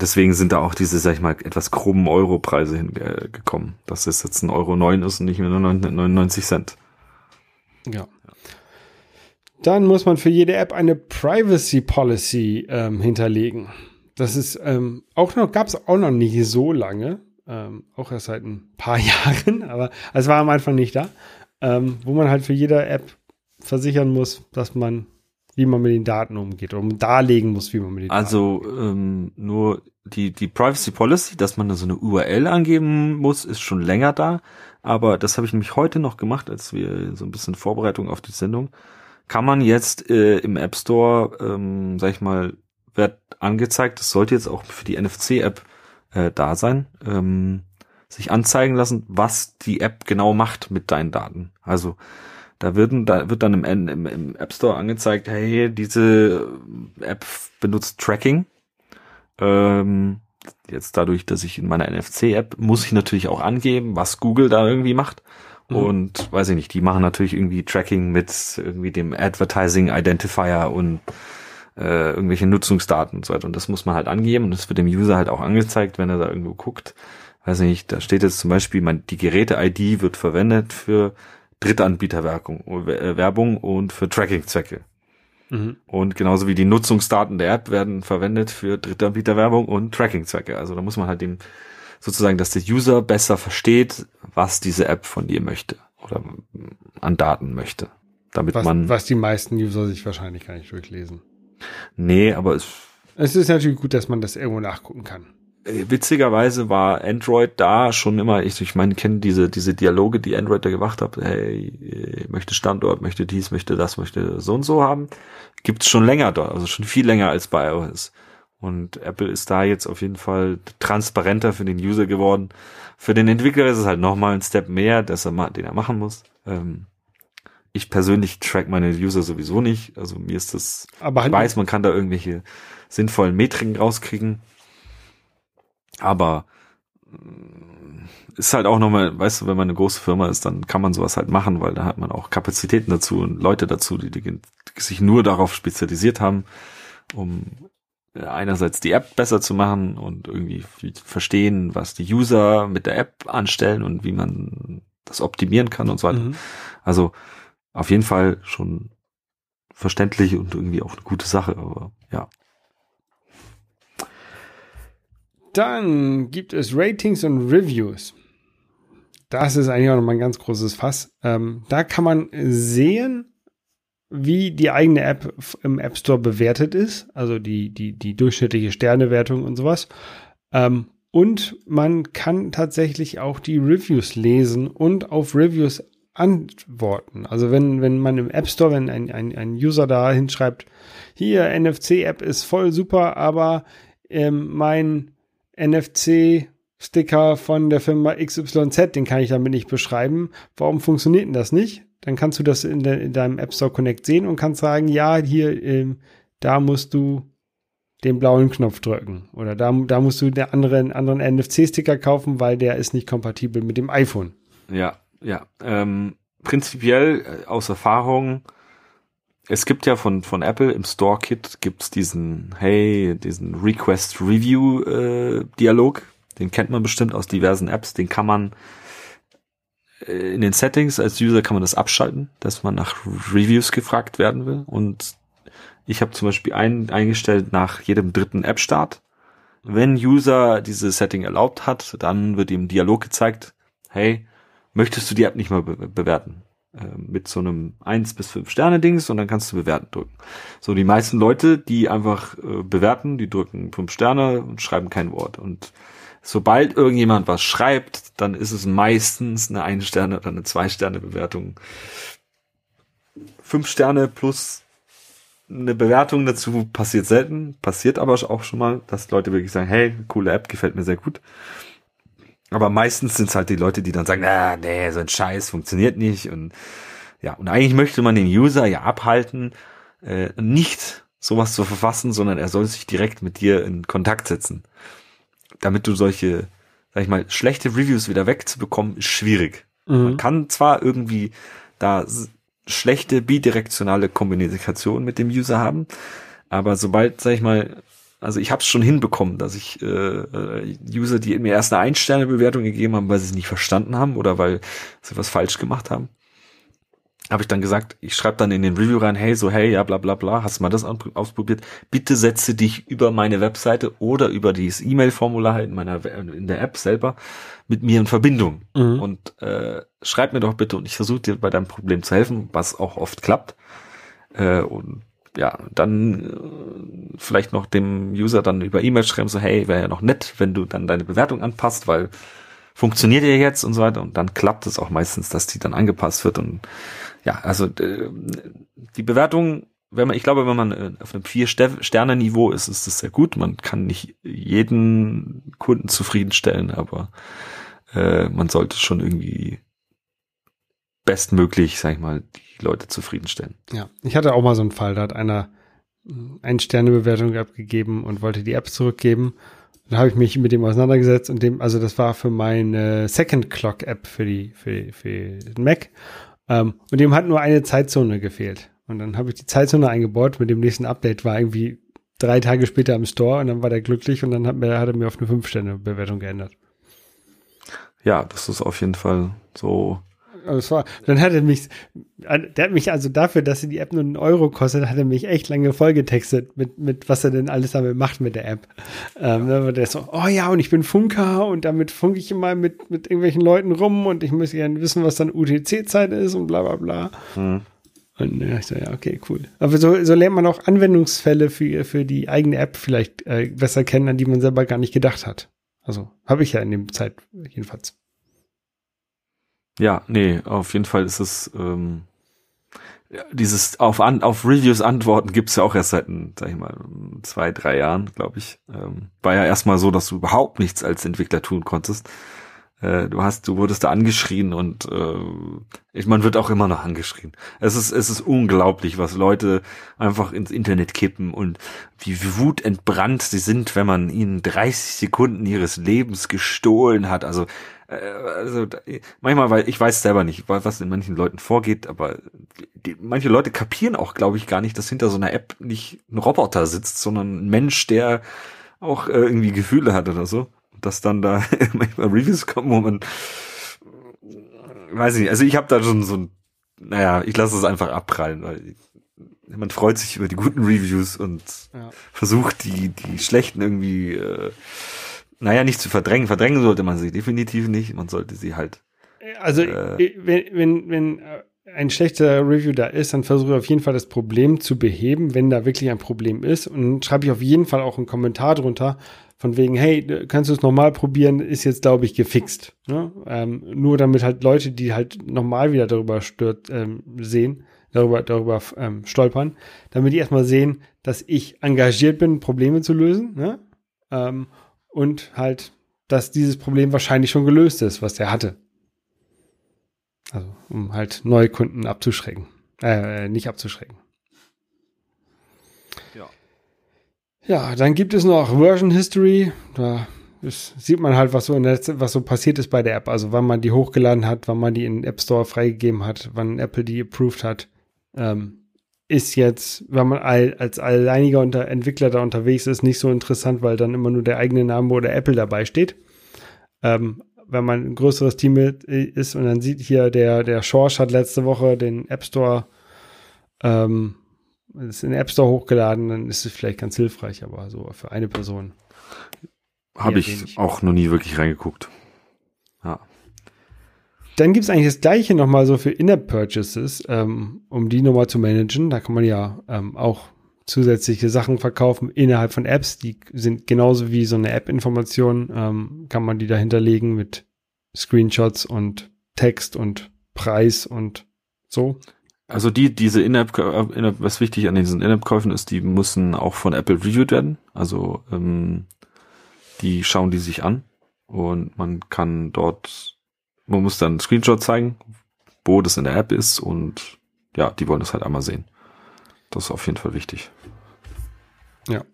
deswegen sind da auch diese, sag ich mal, etwas krummen Europreise hingekommen, dass es jetzt ein Euro neun ist und nicht mehr nur 99 Cent. Ja. Dann muss man für jede App eine Privacy Policy ähm, hinterlegen. Das ist ähm, auch noch, gab es auch noch nicht so lange, ähm, auch erst seit ein paar Jahren, aber es war am Anfang nicht da, ähm, wo man halt für jede App versichern muss, dass man wie man mit den Daten umgeht oder darlegen muss, wie man mit den also, Daten umgeht. Also ähm, nur die, die Privacy Policy, dass man da so eine URL angeben muss, ist schon länger da. Aber das habe ich nämlich heute noch gemacht, als wir so ein bisschen Vorbereitung auf die Sendung. Kann man jetzt äh, im App Store, ähm, sag ich mal, wird angezeigt, das sollte jetzt auch für die NFC-App äh, da sein, ähm, sich anzeigen lassen, was die App genau macht mit deinen Daten. Also da werden, da wird dann im, im, im App Store angezeigt, hey, diese App benutzt Tracking. Ähm, jetzt dadurch, dass ich in meiner NFC-App muss ich natürlich auch angeben, was Google da irgendwie macht. Mhm. Und weiß ich nicht, die machen natürlich irgendwie Tracking mit irgendwie dem Advertising Identifier und äh, irgendwelche Nutzungsdaten und so weiter. Und das muss man halt angeben und das wird dem User halt auch angezeigt, wenn er da irgendwo guckt. Weiß nicht, da steht jetzt zum Beispiel, mein, die Geräte-ID wird verwendet für Drittanbieterwerbung Werbung und für Tracking-Zwecke. Mhm. Und genauso wie die Nutzungsdaten der App werden verwendet für Drittanbieterwerbung und Tracking-Zwecke. Also da muss man halt dem sozusagen, dass der User besser versteht, was diese App von dir möchte oder an Daten möchte. Damit was, man. Was die meisten User sich wahrscheinlich gar nicht durchlesen. Nee, aber es. Es ist natürlich gut, dass man das irgendwo nachgucken kann. Äh, witzigerweise war Android da schon immer, ich, ich meine, kenne diese, diese Dialoge, die Android da gemacht hat, hey, ich möchte Standort, möchte dies, möchte das, möchte so und so haben, gibt's schon länger dort, also schon viel länger als bei iOS. Und Apple ist da jetzt auf jeden Fall transparenter für den User geworden. Für den Entwickler ist es halt nochmal ein Step mehr, dass er, den er machen muss. Ähm, ich persönlich track meine User sowieso nicht. Also mir ist das, Aber ich weiß, man kann da irgendwelche sinnvollen Metriken rauskriegen. Aber äh, ist halt auch nochmal, weißt du, wenn man eine große Firma ist, dann kann man sowas halt machen, weil da hat man auch Kapazitäten dazu und Leute dazu, die, die sich nur darauf spezialisiert haben, um äh, einerseits die App besser zu machen und irgendwie verstehen, was die User mit der App anstellen und wie man das optimieren kann und so weiter. Mhm. Also auf jeden Fall schon verständlich und irgendwie auch eine gute Sache, aber ja. Dann gibt es Ratings und Reviews. Das ist eigentlich auch nochmal ein ganz großes Fass. Ähm, da kann man sehen, wie die eigene App im App Store bewertet ist, also die, die, die durchschnittliche Sternewertung und sowas. Ähm, und man kann tatsächlich auch die Reviews lesen und auf Reviews antworten. Also wenn, wenn man im App Store, wenn ein, ein, ein User da hinschreibt, hier, NFC-App ist voll super, aber ähm, mein NFC-Sticker von der Firma XYZ, den kann ich damit nicht beschreiben. Warum funktioniert denn das nicht? Dann kannst du das in, de, in deinem App Store Connect sehen und kannst sagen, ja, hier, ähm, da musst du den blauen Knopf drücken. Oder da, da musst du den anderen, anderen NFC-Sticker kaufen, weil der ist nicht kompatibel mit dem iPhone. Ja, ja. Ähm, prinzipiell äh, aus Erfahrung es gibt ja von, von Apple im Store Kit gibt's diesen, hey, diesen Request Review äh, Dialog. Den kennt man bestimmt aus diversen Apps. Den kann man äh, in den Settings als User kann man das abschalten, dass man nach Reviews gefragt werden will. Und ich habe zum Beispiel ein, eingestellt nach jedem dritten App-Start. Wenn User diese Setting erlaubt hat, dann wird ihm Dialog gezeigt, hey, möchtest du die App nicht mal be bewerten? Äh, mit so einem 1 bis 5 Sterne Dings und dann kannst du bewerten drücken. So die meisten Leute, die einfach äh, bewerten, die drücken 5 Sterne und schreiben kein Wort und sobald irgendjemand was schreibt, dann ist es meistens eine 1 Sterne oder eine 2 Sterne Bewertung. 5 Sterne plus eine Bewertung dazu passiert selten, passiert aber auch schon mal, dass Leute wirklich sagen, hey, coole App, gefällt mir sehr gut. Aber meistens sind es halt die Leute, die dann sagen, ah, nee, so ein Scheiß funktioniert nicht. Und ja, und eigentlich möchte man den User ja abhalten, äh, nicht sowas zu verfassen, sondern er soll sich direkt mit dir in Kontakt setzen. Damit du solche, sag ich mal, schlechte Reviews wieder wegzubekommen, ist schwierig. Mhm. Man kann zwar irgendwie da schlechte bidirektionale Kommunikation mit dem User haben, aber sobald, sag ich mal, also ich habe es schon hinbekommen, dass ich äh, äh, User, die mir erst eine Ein-Sterne-Bewertung gegeben haben, weil sie es nicht verstanden haben oder weil sie was falsch gemacht haben, habe ich dann gesagt, ich schreibe dann in den Review rein, hey, so hey, ja, bla bla bla, hast du mal das ausprobiert? Bitte setze dich über meine Webseite oder über dieses E-Mail-Formular in meiner in der App selber mit mir in Verbindung. Mhm. Und äh, schreib mir doch bitte und ich versuche dir bei deinem Problem zu helfen, was auch oft klappt. Äh, und ja, dann äh, vielleicht noch dem User dann über E-Mail schreiben, so hey, wäre ja noch nett, wenn du dann deine Bewertung anpasst, weil funktioniert ja jetzt und so weiter und dann klappt es auch meistens, dass die dann angepasst wird und ja, also äh, die Bewertung, wenn man, ich glaube, wenn man äh, auf einem vier Sterne Niveau ist, ist das sehr gut. Man kann nicht jeden Kunden zufriedenstellen, aber äh, man sollte schon irgendwie bestmöglich, sag ich mal, die Leute zufriedenstellen. Ja, ich hatte auch mal so einen Fall, da hat einer eine Sternebewertung abgegeben und wollte die App zurückgeben. Dann habe ich mich mit dem auseinandergesetzt und dem, also das war für meine Second Clock App für die, für, für den Mac. Ähm, und dem hat nur eine Zeitzone gefehlt. Und dann habe ich die Zeitzone eingebaut mit dem nächsten Update, war irgendwie drei Tage später im Store und dann war der glücklich und dann hat, mir, hat er mir auf eine 5-Sterne-Bewertung geändert. Ja, das ist auf jeden Fall so war, dann hat er mich, der hat mich also dafür, dass die App nur einen Euro kostet, hat er mich echt lange vollgetextet mit, mit was er denn alles damit macht mit der App. Ähm, dann war der so, oh ja, und ich bin Funker und damit funke ich immer mit, mit irgendwelchen Leuten rum und ich muss gerne wissen, was dann UTC-Zeit ist und bla bla bla. Hm. Und ja, ich so, ja, okay, cool. Aber so, so lernt man auch Anwendungsfälle für, für die eigene App vielleicht äh, besser kennen, an die man selber gar nicht gedacht hat. Also habe ich ja in dem Zeit jedenfalls. Ja, nee, auf jeden Fall ist es ähm, dieses auf, an, auf Reviews antworten gibt's ja auch erst seit, sag ich mal, zwei, drei Jahren, glaube ich. Ähm, war ja erstmal so, dass du überhaupt nichts als Entwickler tun konntest. Äh, du hast, du wurdest da angeschrien und äh, man wird auch immer noch angeschrien. Es ist, es ist unglaublich, was Leute einfach ins Internet kippen und wie wutentbrannt sie sind, wenn man ihnen 30 Sekunden ihres Lebens gestohlen hat. Also, also manchmal, weil ich weiß selber nicht, was in manchen Leuten vorgeht, aber die, manche Leute kapieren auch, glaube ich, gar nicht, dass hinter so einer App nicht ein Roboter sitzt, sondern ein Mensch, der auch äh, irgendwie Gefühle hat oder so dass dann da manchmal Reviews kommen, wo man weiß ich nicht, also ich habe da schon so ein, naja, ich lasse es einfach abprallen, weil man freut sich über die guten Reviews und ja. versucht die, die schlechten irgendwie, äh, naja, nicht zu verdrängen. Verdrängen sollte man sie definitiv nicht. Man sollte sie halt. Also, äh, wenn, wenn, wenn ein schlechter Review da ist, dann versuche ich auf jeden Fall das Problem zu beheben, wenn da wirklich ein Problem ist. Und schreibe ich auf jeden Fall auch einen Kommentar drunter, von wegen, hey, kannst du es nochmal probieren, ist jetzt, glaube ich, gefixt. Ne? Ähm, nur damit halt Leute, die halt nochmal wieder darüber stört, ähm, sehen, darüber, darüber ähm, stolpern, damit die erstmal sehen, dass ich engagiert bin, Probleme zu lösen. Ne? Und halt, dass dieses Problem wahrscheinlich schon gelöst ist, was der hatte. Also, um halt neue Kunden abzuschrecken. Äh, nicht abzuschrecken. Ja, dann gibt es noch Version History. Da ist, sieht man halt, was so, in der, was so passiert ist bei der App. Also wann man die hochgeladen hat, wann man die in den App Store freigegeben hat, wann Apple die approved hat. Ähm, ist jetzt, wenn man als alleiniger unter Entwickler da unterwegs ist, nicht so interessant, weil dann immer nur der eigene Name oder Apple dabei steht. Ähm, wenn man ein größeres Team ist und dann sieht hier, der, der Schorsch hat letzte Woche den App Store ähm, es in den App Store hochgeladen, dann ist es vielleicht ganz hilfreich, aber so für eine Person. Habe ich wenig. auch noch nie wirklich reingeguckt. Dann gibt es eigentlich das gleiche nochmal so für In-App-Purchases, ähm, um die nochmal zu managen. Da kann man ja ähm, auch zusätzliche Sachen verkaufen innerhalb von Apps. Die sind genauso wie so eine App-Information, ähm, kann man die dahinterlegen mit Screenshots und Text und Preis und so. Also die, diese In-App, in was wichtig an diesen In-App-Käufen ist, die müssen auch von Apple reviewed werden. Also ähm, die schauen die sich an und man kann dort, man muss dann einen Screenshot zeigen, wo das in der App ist und ja, die wollen das halt einmal sehen. Das ist auf jeden Fall wichtig. Ja.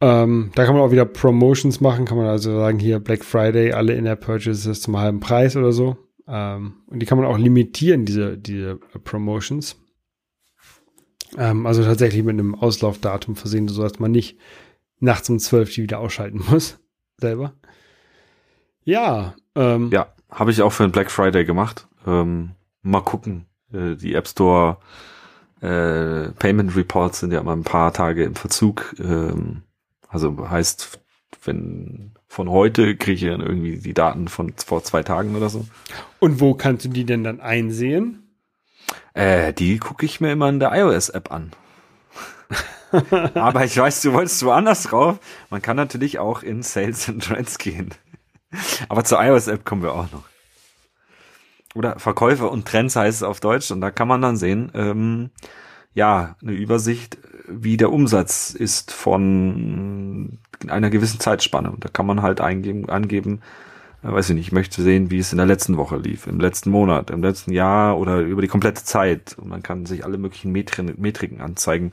Ähm, da kann man auch wieder Promotions machen, kann man also sagen, hier Black Friday, alle In-App-Purchases zum halben Preis oder so. Ähm, und die kann man auch limitieren, diese, diese Promotions. Ähm, also tatsächlich mit einem Auslaufdatum versehen, so dass man nicht nachts um zwölf die wieder ausschalten muss. Selber. Ja. Ähm, ja, habe ich auch für den Black Friday gemacht. Ähm, mal gucken. Äh, die App Store äh, Payment Reports sind ja immer ein paar Tage im Verzug. Ähm, also heißt, wenn von heute kriege ich dann irgendwie die Daten von vor zwei Tagen oder so. Und wo kannst du die denn dann einsehen? Äh, die gucke ich mir immer in der iOS-App an. Aber ich weiß, du wolltest woanders drauf. Man kann natürlich auch in Sales and Trends gehen. Aber zur iOS-App kommen wir auch noch. Oder Verkäufer und Trends heißt es auf Deutsch. Und da kann man dann sehen, ähm, ja, eine Übersicht, wie der Umsatz ist von einer gewissen Zeitspanne. Und da kann man halt eingeben, angeben, äh, weiß ich nicht, ich möchte sehen, wie es in der letzten Woche lief, im letzten Monat, im letzten Jahr oder über die komplette Zeit. Und man kann sich alle möglichen Metri Metriken anzeigen,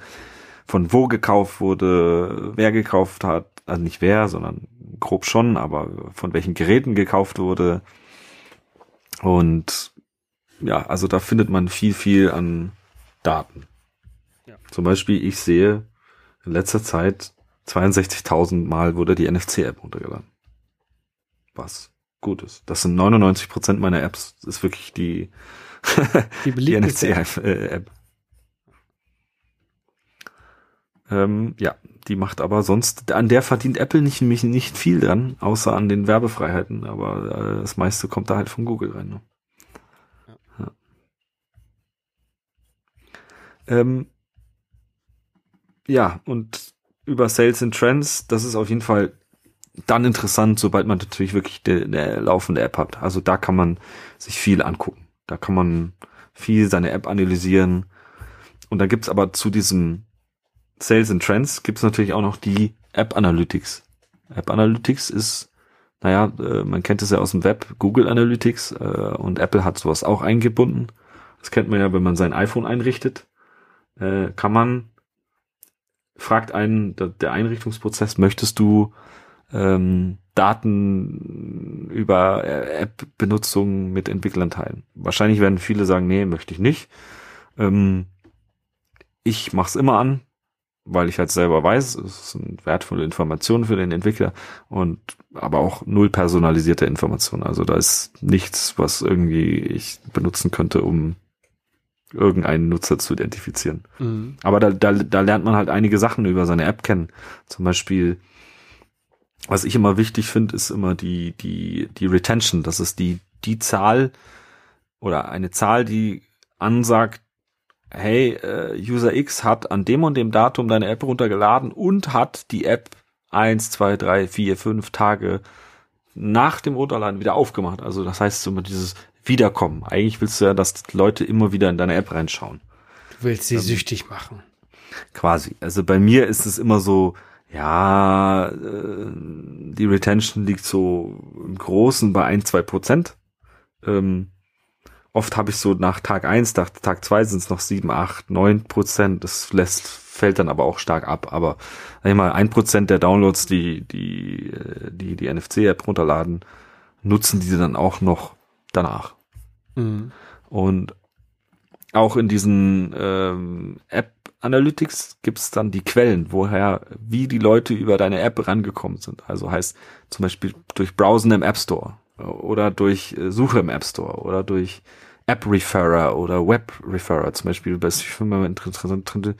von wo gekauft wurde, wer gekauft hat, also nicht wer, sondern grob schon, aber von welchen Geräten gekauft wurde. Und ja, also da findet man viel, viel an Daten. Ja. Zum Beispiel, ich sehe in letzter Zeit 62.000 Mal wurde die NFC-App runtergeladen. Was gut ist. Das sind 99 Prozent meiner Apps. Das ist wirklich die, Die die NFC-App. Ähm, ja, die macht aber sonst, an der verdient Apple nicht, nicht viel dran, außer an den Werbefreiheiten, aber äh, das meiste kommt da halt von Google rein. Ne? Ja. Ähm, ja, und über Sales and Trends, das ist auf jeden Fall dann interessant, sobald man natürlich wirklich eine eine laufende App hat. Also da kann man sich viel angucken. Da kann man viel seine App analysieren. Und da gibt's aber zu diesem Sales and Trends gibt's natürlich auch noch die App Analytics. App Analytics ist, naja, äh, man kennt es ja aus dem Web, Google Analytics äh, und Apple hat sowas auch eingebunden. Das kennt man ja, wenn man sein iPhone einrichtet, äh, kann man, fragt einen der Einrichtungsprozess, möchtest du ähm, Daten über App-Benutzung mit Entwicklern teilen. Wahrscheinlich werden viele sagen, nee, möchte ich nicht. Ähm, ich mache es immer an, weil ich halt selber weiß, es sind wertvolle Informationen für den Entwickler und aber auch null personalisierte Informationen. Also da ist nichts, was irgendwie ich benutzen könnte, um irgendeinen Nutzer zu identifizieren. Mhm. Aber da, da, da lernt man halt einige Sachen über seine App kennen. Zum Beispiel, was ich immer wichtig finde, ist immer die, die, die Retention. Das ist die, die Zahl oder eine Zahl, die ansagt, hey, äh, User X hat an dem und dem Datum deine App runtergeladen und hat die App eins, zwei, drei, vier, fünf Tage nach dem Runterladen wieder aufgemacht. Also das heißt immer dieses Wiederkommen. Eigentlich willst du ja, dass Leute immer wieder in deine App reinschauen. Du willst sie süchtig machen. Quasi. Also bei mir ist es immer so, ja, äh, die Retention liegt so im Großen bei ein, zwei Prozent. Ähm, oft habe ich so nach Tag eins, nach Tag zwei sind es noch sieben, acht, neun Prozent. Das lässt, fällt dann aber auch stark ab. Aber sag ich mal, ein Prozent der Downloads, die, die, äh, die, die NFC-App runterladen, nutzen diese dann auch noch danach. Mhm. Und auch in diesen ähm, App Analytics gibt es dann die Quellen, woher, wie die Leute über deine App rangekommen sind. Also heißt zum Beispiel durch Browsen im App Store oder durch äh, Suche im App Store oder durch App Referrer oder Web Referrer. Zum Beispiel, was ich finde mal interessant finde,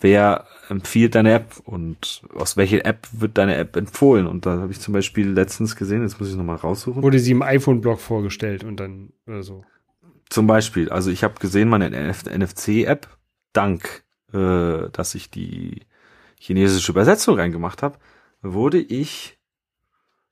wer empfiehlt deine App und aus welcher App wird deine App empfohlen. Und da habe ich zum Beispiel letztens gesehen, jetzt muss ich nochmal raussuchen. Wurde sie im iPhone-Blog vorgestellt und dann oder so. Zum Beispiel, also ich habe gesehen, meine NFC-App, dank, äh, dass ich die chinesische Übersetzung reingemacht habe, wurde ich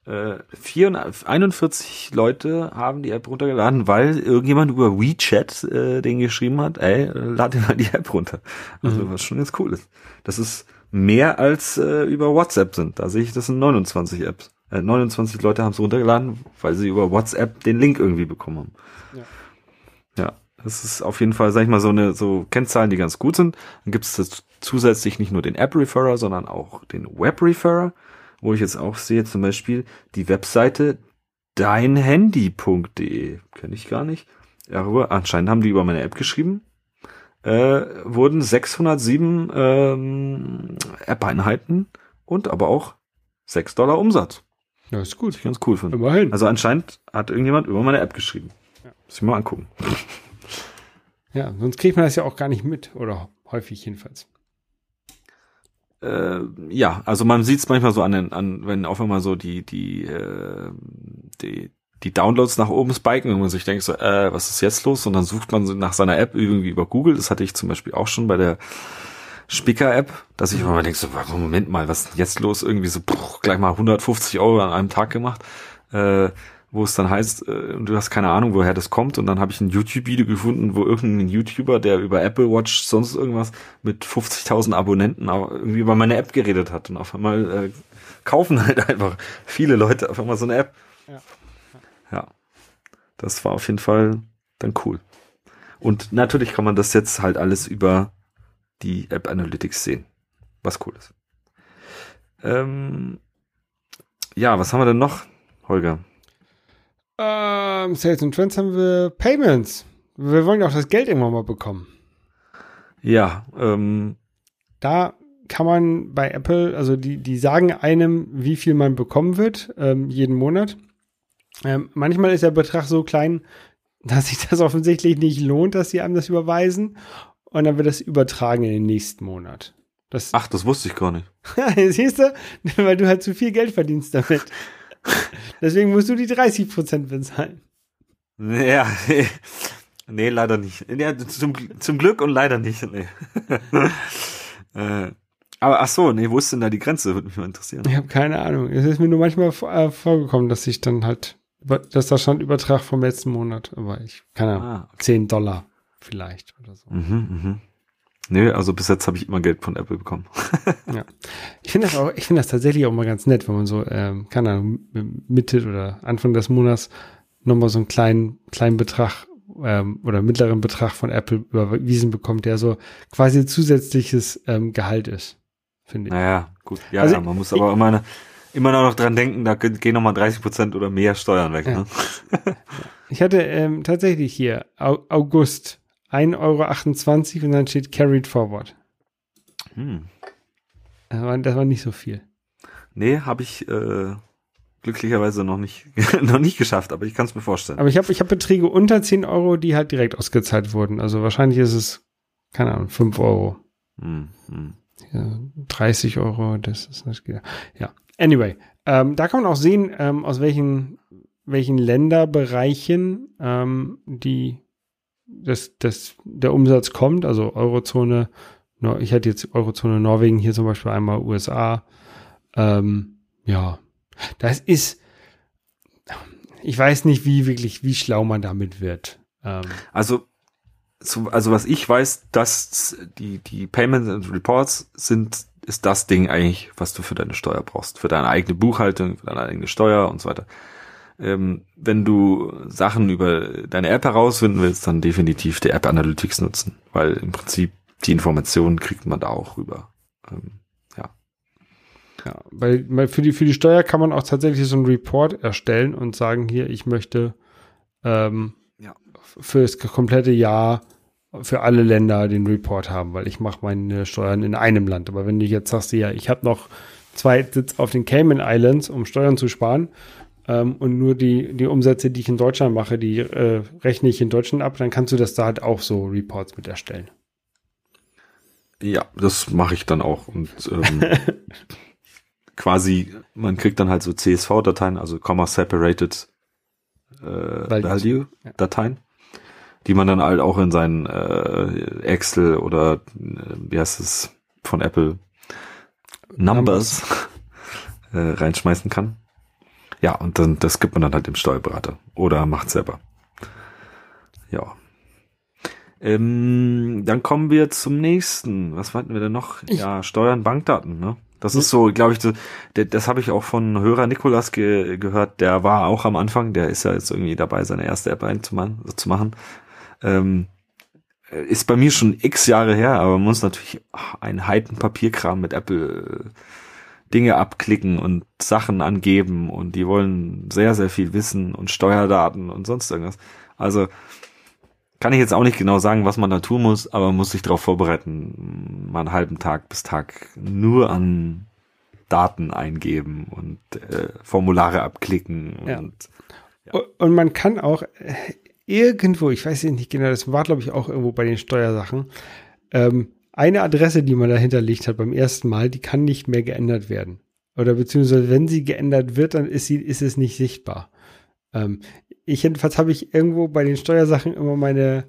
äh, 4, 41 Leute haben die App runtergeladen, weil irgendjemand über WeChat äh, den geschrieben hat, ey, lad dir mal die App runter. Also Mhm. was schon ganz cool ist. Das ist mehr als äh, über WhatsApp sind. Da sehe ich, das sind 29 Apps. Äh, 29 Leute haben es runtergeladen, weil sie über WhatsApp den Link irgendwie bekommen haben. Ja, das ist auf jeden Fall, sag ich mal, so eine so Kennzahlen, die ganz gut sind. Dann gibt es zusätzlich nicht nur den App-Referrer, sondern auch den Web-Referrer, wo ich jetzt auch sehe, zum Beispiel die Webseite deinhandy.de. Kenne ich gar nicht. Darüber, anscheinend haben die über meine App geschrieben. Äh, wurden 607 ähm, App-Einheiten und aber auch 6 Dollar Umsatz. Ja, ist Was gut. ich ganz cool finde. Immerhin. Also anscheinend hat irgendjemand über meine App geschrieben. Ja. Muss ich mal angucken. ja, sonst kriegt man das ja auch gar nicht mit. Oder häufig jedenfalls. Äh, ja, also man sieht es manchmal so an, den, an, wenn auf einmal so die, die, äh, die, die Downloads nach oben spiken und man sich denkt so, äh, was ist jetzt los? Und dann sucht man nach seiner App irgendwie über Google. Das hatte ich zum Beispiel auch schon bei der Spicker-App, dass ich immer denke so, Moment mal, was ist denn jetzt los? Irgendwie so, puh, gleich mal 150 Euro an einem Tag gemacht. Äh, wo es dann heißt, äh, du hast keine Ahnung, woher das kommt. Und dann habe ich ein YouTube-Video gefunden, wo irgendein YouTuber, der über Apple Watch sonst irgendwas mit 50.000 Abonnenten auch irgendwie über meine App geredet hat. Und auf einmal äh, kaufen halt einfach viele Leute auf einmal so eine App. Ja. Ja, das war auf jeden Fall dann cool. Und natürlich kann man das jetzt halt alles über die App Analytics sehen, was cool ist. Ähm, ja, was haben wir denn noch, Holger? Ähm, Sales and Trends haben wir Payments. Wir wollen ja auch das Geld irgendwann mal bekommen. Ja, ähm, Da kann man bei Apple, also die, die sagen einem, wie viel man bekommen wird, ähm, jeden Monat. Ähm, manchmal ist der Betrag so klein, dass sich das offensichtlich nicht lohnt, dass sie einem das überweisen. Und dann wird das übertragen in den nächsten Monat. Das, Ach, das wusste ich gar nicht. Siehst du? Weil du halt zu viel Geld verdienst damit. Deswegen musst du die 30 Prozent bezahlen. Ja, nee, nee leider nicht. Ja, zum, zum Glück und leider nicht. Nee. äh, aber ach so, nee, wo ist denn da die Grenze? Würde mich mal interessieren. Ich habe keine Ahnung. Es ist mir nur manchmal äh, vorgekommen, dass ich dann halt, dass da stand Übertrag vom letzten Monat. Aber ich, keine Ahnung, ah, okay. 10 Dollar vielleicht oder so. Mhm, mhm. Nee, also bis jetzt habe ich immer Geld von Apple bekommen. ja. Ich finde das auch, ich finde das tatsächlich auch mal ganz nett, wenn man so, ähm, keine Ahnung, Mitte oder Anfang des Monats nochmal so einen kleinen, kleinen Betrag ähm, oder mittleren Betrag von Apple überwiesen bekommt, der so quasi zusätzliches ähm, Gehalt ist, finde ich. Naja, gut. Ja, also, ja man muss aber immer, immer noch dran denken, da gehen nochmal 30 Prozent oder mehr Steuern weg. Ja. Ne? ich hatte ähm, tatsächlich hier August 1,28 Euro und dann steht carried forward. Hm. Das war, das war nicht so viel. Nee, habe ich äh, glücklicherweise noch nicht, noch nicht geschafft, aber ich kann es mir vorstellen. Aber ich habe ich hab Beträge unter 10 Euro, die halt direkt ausgezahlt wurden. Also wahrscheinlich ist es, keine Ahnung, 5 Euro. Hm, hm. Ja, 30 Euro, das ist nicht, ja. Anyway, ähm, da kann man auch sehen, ähm, aus welchen, welchen Länderbereichen ähm, die dass, dass der Umsatz kommt, also Eurozone, ich hatte jetzt Eurozone Norwegen, hier zum Beispiel einmal USA. Ähm, ja, das ist, ich weiß nicht, wie wirklich, wie schlau man damit wird. Ähm, also, so, also was ich weiß, dass die, die Payments and Reports sind, ist das Ding eigentlich, was du für deine Steuer brauchst, für deine eigene Buchhaltung, für deine eigene Steuer und so weiter ähm, wenn du Sachen über deine App herausfinden willst, dann definitiv die App Analytics nutzen, weil im Prinzip die Informationen kriegt man da auch rüber. Ähm, ja. Ja, weil, weil für die, für die Steuer kann man auch tatsächlich so einen Report erstellen und sagen, hier, ich möchte ähm, ja. für das komplette Jahr für alle Länder den Report haben, weil ich mache meine Steuern in einem Land. Aber wenn du jetzt sagst, ja, ich habe noch zwei Sitz auf den Cayman Islands, um Steuern zu sparen ähm, und nur die, die Umsätze, die ich in Deutschland mache, die äh, rechne ich in Deutschland ab, dann kannst du das da halt auch so Reports mit erstellen. Ja, das mache ich dann auch. Und ähm, quasi, man kriegt dann halt so CSV-Dateien, also Comma Separated äh, Value-Dateien, die man dann halt auch in seinen äh, Excel oder äh, wie heißt es von Apple Numbers, Numbers. äh, reinschmeißen kann. Ja, und dann, das gibt man dann halt dem Steuerberater oder macht selber. Ja. Ähm, dann kommen wir zum nächsten. Was hatten wir denn noch? Ich ja, Steuern, Bankdaten, ne? Das ist so, glaube ich, das, das habe ich auch von Hörer Nikolas ge gehört, der war auch am Anfang, der ist ja jetzt irgendwie dabei, seine erste App einzumachen, zu machen. Ähm, ist bei mir schon x Jahre her, aber man muss natürlich ach, einen heiten Papierkram mit Apple Dinge abklicken und Sachen angeben und die wollen sehr, sehr viel wissen und Steuerdaten und sonst irgendwas. Also kann ich jetzt auch nicht genau sagen, was man da tun muss, aber man muss sich darauf vorbereiten, mal einen halben Tag bis Tag nur an Daten eingeben und äh, Formulare abklicken ja. und ja. und man kann auch äh, irgendwo, ich weiß nicht genau, das war glaube ich auch irgendwo bei den Steuersachen, ähm, eine Adresse, die man da hinterlegt hat beim ersten Mal, die kann nicht mehr geändert werden. Oder beziehungsweise wenn sie geändert wird, dann ist sie, ist es nicht sichtbar. Ähm, ich jedenfalls habe ich irgendwo bei den Steuersachen immer meine,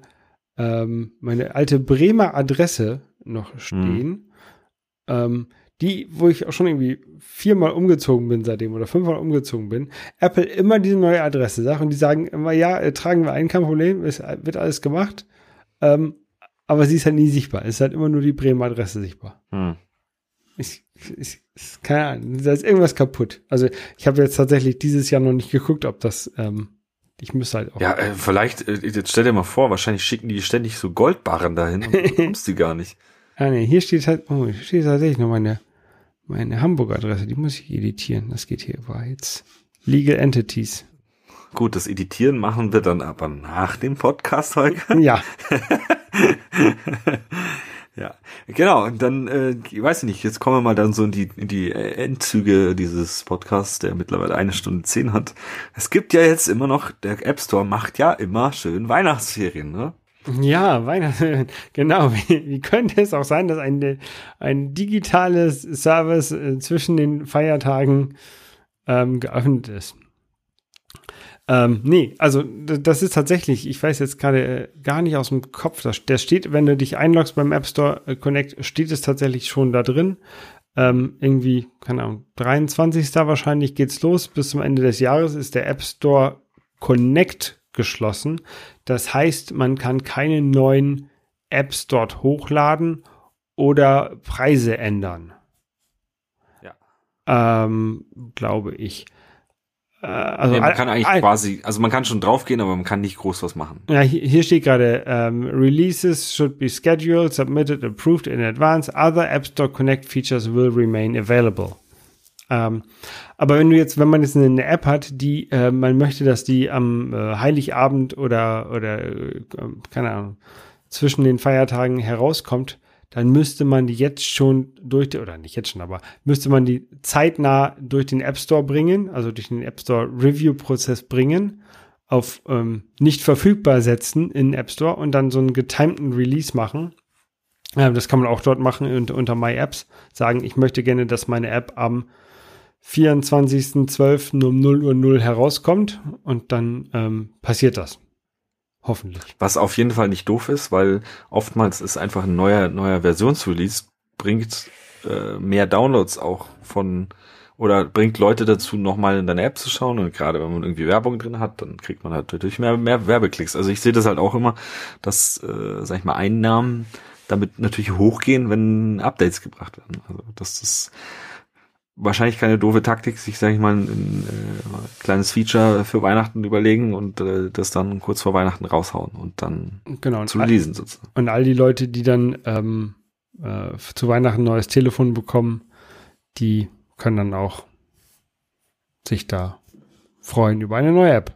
ähm, meine alte Bremer Adresse noch hm. stehen. Mhm. Ähm, die, wo ich auch schon irgendwie viermal umgezogen bin seitdem oder fünfmal umgezogen bin, Apple immer diese neue Adresse sagt und die sagen immer, ja, äh, tragen wir ein, kein Problem, es wird alles gemacht. Ähm, aber sie ist halt nie sichtbar. Es ist halt immer nur die Bremer Adresse sichtbar. Hm. Ich, ich, ich, keine Ahnung, da ist irgendwas kaputt. Also ich habe jetzt tatsächlich dieses Jahr noch nicht geguckt, ob das, ähm, ich müsste halt auch. Ja, äh, vielleicht, äh, jetzt stell dir mal vor, wahrscheinlich schicken die ständig so Goldbarren dahin und du bekommst die gar nicht. Ah nee, hier steht halt, oh, hier steht tatsächlich noch meine, meine Hamburg-Adresse, die muss ich editieren. Das geht hier war jetzt. Legal Entities. Gut, das Editieren machen wir dann aber nach dem Podcast, Holger. Ja. ja. Genau, und dann, äh, ich weiß nicht, jetzt kommen wir mal dann so in die, in die Endzüge dieses Podcasts, der mittlerweile eine Stunde zehn hat. Es gibt ja jetzt immer noch, der App Store macht ja immer schön Weihnachtsferien, ne? Ja, Weihnachten, genau. Wie, wie könnte es auch sein, dass ein, ein digitales Service äh, zwischen den Feiertagen ähm, geöffnet ist? Ähm, nee, also das ist tatsächlich, ich weiß jetzt gerade äh, gar nicht aus dem Kopf, das, der steht, wenn du dich einloggst beim App Store äh, Connect, steht es tatsächlich schon da drin. Ähm, irgendwie, keine Ahnung, 23. wahrscheinlich geht's los. Bis zum Ende des Jahres ist der App Store Connect geschlossen. Das heißt, man kann keine neuen Apps dort hochladen oder Preise ändern. Ja. Ähm, glaube ich. Äh, also nee, man kann eigentlich ein, quasi, also man kann schon draufgehen, aber man kann nicht groß was machen. Ja, hier steht gerade, um, Releases should be scheduled, submitted, approved in advance. Other App Store Connect features will remain available. Ähm, aber wenn du jetzt, wenn man jetzt eine App hat, die äh, man möchte, dass die am äh, Heiligabend oder oder äh, keine Ahnung zwischen den Feiertagen herauskommt, dann müsste man die jetzt schon durch die, oder nicht jetzt schon, aber müsste man die zeitnah durch den App Store bringen, also durch den App Store Review Prozess bringen, auf ähm, nicht verfügbar setzen in App Store und dann so einen getimten Release machen. Äh, das kann man auch dort machen unter, unter My Apps, sagen, ich möchte gerne, dass meine App am 24.12. um 0 Uhr 0 herauskommt und dann ähm, passiert das. Hoffentlich. Was auf jeden Fall nicht doof ist, weil oftmals ist einfach ein neuer, neuer Versionsrelease bringt äh, mehr Downloads auch von oder bringt Leute dazu, nochmal in deine App zu schauen. Und gerade wenn man irgendwie Werbung drin hat, dann kriegt man halt natürlich mehr, mehr Werbeklicks. Also ich sehe das halt auch immer, dass, äh, sag ich mal, Einnahmen damit natürlich hochgehen, wenn Updates gebracht werden. Also das ist wahrscheinlich keine doofe Taktik, sich, sag ich mal, ein, ein äh, kleines Feature für Weihnachten überlegen und äh, das dann kurz vor Weihnachten raushauen und dann genau, zu lesen sozusagen. Und all die Leute, die dann ähm, äh, zu Weihnachten ein neues Telefon bekommen, die können dann auch sich da freuen über eine neue App.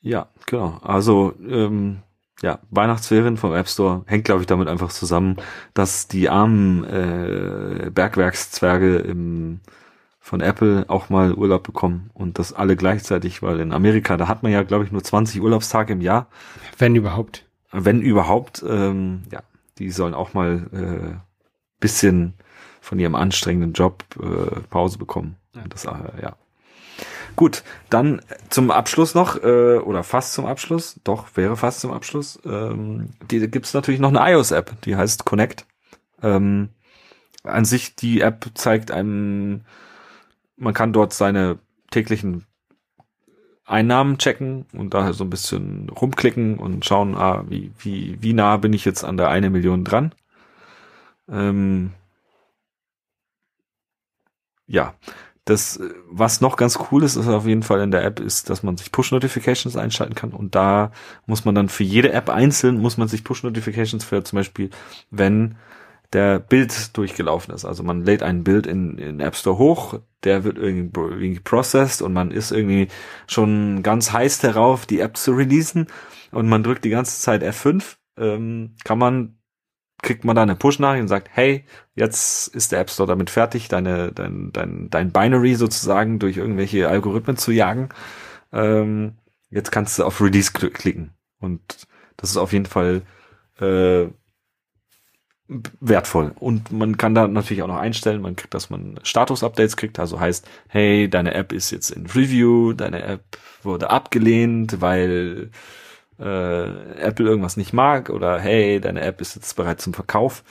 Ja, genau. Also ähm, ja, Weihnachtsferien vom App Store hängt, glaube ich, damit einfach zusammen, dass die armen äh, Bergwerkszwerge im, von Apple auch mal Urlaub bekommen und das alle gleichzeitig, weil in Amerika, da hat man ja, glaube ich, nur 20 Urlaubstage im Jahr. Wenn überhaupt. Wenn überhaupt, ähm, ja, die sollen auch mal äh, bisschen von ihrem anstrengenden Job äh, Pause bekommen. Ja. Das, äh, ja. Gut, dann zum Abschluss noch, äh, oder fast zum Abschluss, doch, wäre fast zum Abschluss, ähm, die gibt's natürlich noch eine iOS-App, die heißt Connect. Ähm, an sich, die App zeigt einem, man kann dort seine täglichen Einnahmen checken und da so ein bisschen rumklicken und schauen, ah, wie, wie, wie nah bin ich jetzt an der eine Million dran. Ähm, ja, das, was noch ganz cool ist, ist auf jeden Fall in der App, ist, dass man sich Push-Notifications einschalten kann. Und da muss man dann für jede App einzeln, muss man sich Push-Notifications für zum Beispiel, wenn der Bild durchgelaufen ist. Also man lädt ein Bild in, in App Store hoch, der wird irgendwie, processed und man ist irgendwie schon ganz heiß darauf, die App zu releasen und man drückt die ganze Zeit F5, ähm, kann man kriegt man da eine Push-Nachricht und sagt, hey, jetzt ist der App Store damit fertig, deine, dein, dein, dein Binary sozusagen durch irgendwelche Algorithmen zu jagen. Ähm, jetzt kannst du auf Release klicken. Und das ist auf jeden Fall äh, wertvoll. Und man kann da natürlich auch noch einstellen, man kriegt, dass man Status-Updates kriegt, also heißt, hey, deine App ist jetzt in Review, deine App wurde abgelehnt, weil äh, Apple irgendwas nicht mag oder hey, deine App ist jetzt bereit zum Verkauf.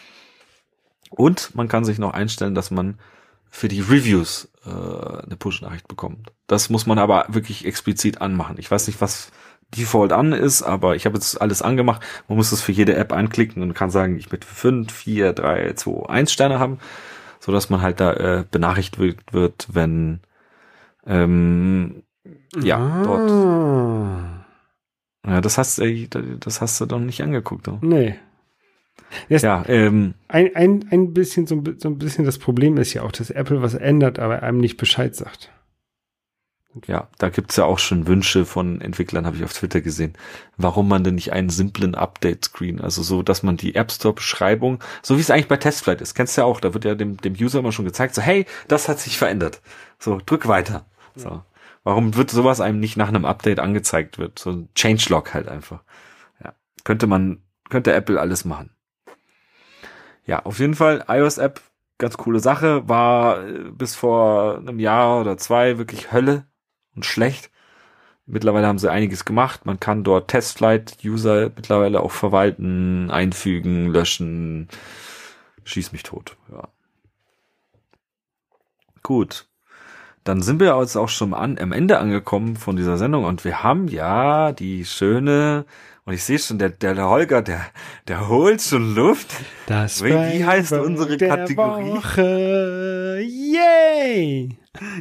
Und man kann sich noch einstellen, dass man für die Reviews äh, eine Push-Nachricht bekommt. Das muss man aber wirklich explizit anmachen. Ich weiß nicht, was Default an ist, aber ich habe jetzt alles angemacht. Man muss das für jede App anklicken und kann sagen, ich möchte 5, 4, 3, 2, 1 Sterne haben, so dass man halt da äh, benachrichtigt wird, wenn ähm, ja ah. dort ja, das hast, du, das hast du doch nicht angeguckt. Doch. Nee. Das ja, ähm, ein, ein, ein bisschen, so, so ein bisschen das Problem ist ja auch, dass Apple was ändert, aber einem nicht Bescheid sagt. Ja, da gibt's ja auch schon Wünsche von Entwicklern, habe ich auf Twitter gesehen, warum man denn nicht einen simplen Update-Screen, also so, dass man die App Store-Beschreibung, so wie es eigentlich bei Testflight ist, kennst du ja auch, da wird ja dem, dem User immer schon gezeigt, so, hey, das hat sich verändert. So, drück weiter. So. Warum wird sowas einem nicht nach einem Update angezeigt wird? So ein Changelog halt einfach. Ja. Könnte man, könnte Apple alles machen. Ja, auf jeden Fall, iOS-App, ganz coole Sache, war äh, bis vor einem Jahr oder zwei wirklich Hölle und schlecht. Mittlerweile haben sie einiges gemacht. Man kann dort Testflight-User mittlerweile auch verwalten, einfügen, löschen. Schieß mich tot. Ja. Gut. Dann sind wir jetzt auch schon an, am Ende angekommen von dieser Sendung und wir haben ja die schöne und ich sehe schon, der, der Holger, der, der holt schon Luft. Das wie, wie heißt unsere Kategorie? Woche. Yay!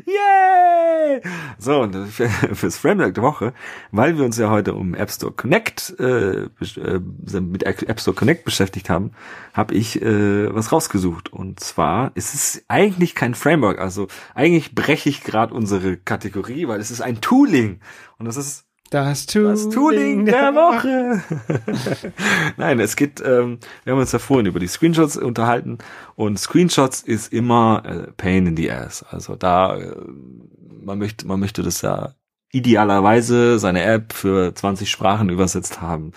Yay! So, und für, fürs Framework der Woche, weil wir uns ja heute um App Store Connect, äh, äh mit App Store Connect beschäftigt haben, habe ich äh, was rausgesucht. Und zwar ist es eigentlich kein Framework, also eigentlich breche ich gerade unsere Kategorie, weil es ist ein Tooling. Und das ist das Tooling, das Tooling der Woche. Nein, es geht, ähm, wir haben uns ja vorhin über die Screenshots unterhalten und Screenshots ist immer äh, Pain in the Ass. Also da, äh, man möchte, man möchte das ja idealerweise seine App für 20 Sprachen übersetzt haben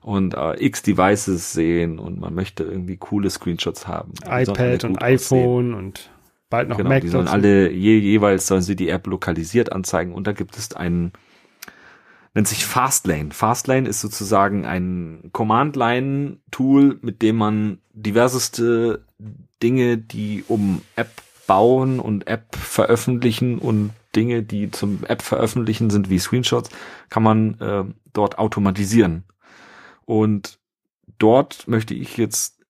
und äh, x Devices sehen und man möchte irgendwie coole Screenshots haben. iPad und iPhone aussehen. und bald noch genau, Mac. Die sollen alle je, jeweils sollen sie die App lokalisiert anzeigen und da gibt es einen nennt sich Fastlane. Fastlane ist sozusagen ein Command-Line-Tool, mit dem man diverseste Dinge, die um App bauen und App veröffentlichen und Dinge, die zum App veröffentlichen sind, wie Screenshots, kann man äh, dort automatisieren. Und dort möchte ich jetzt,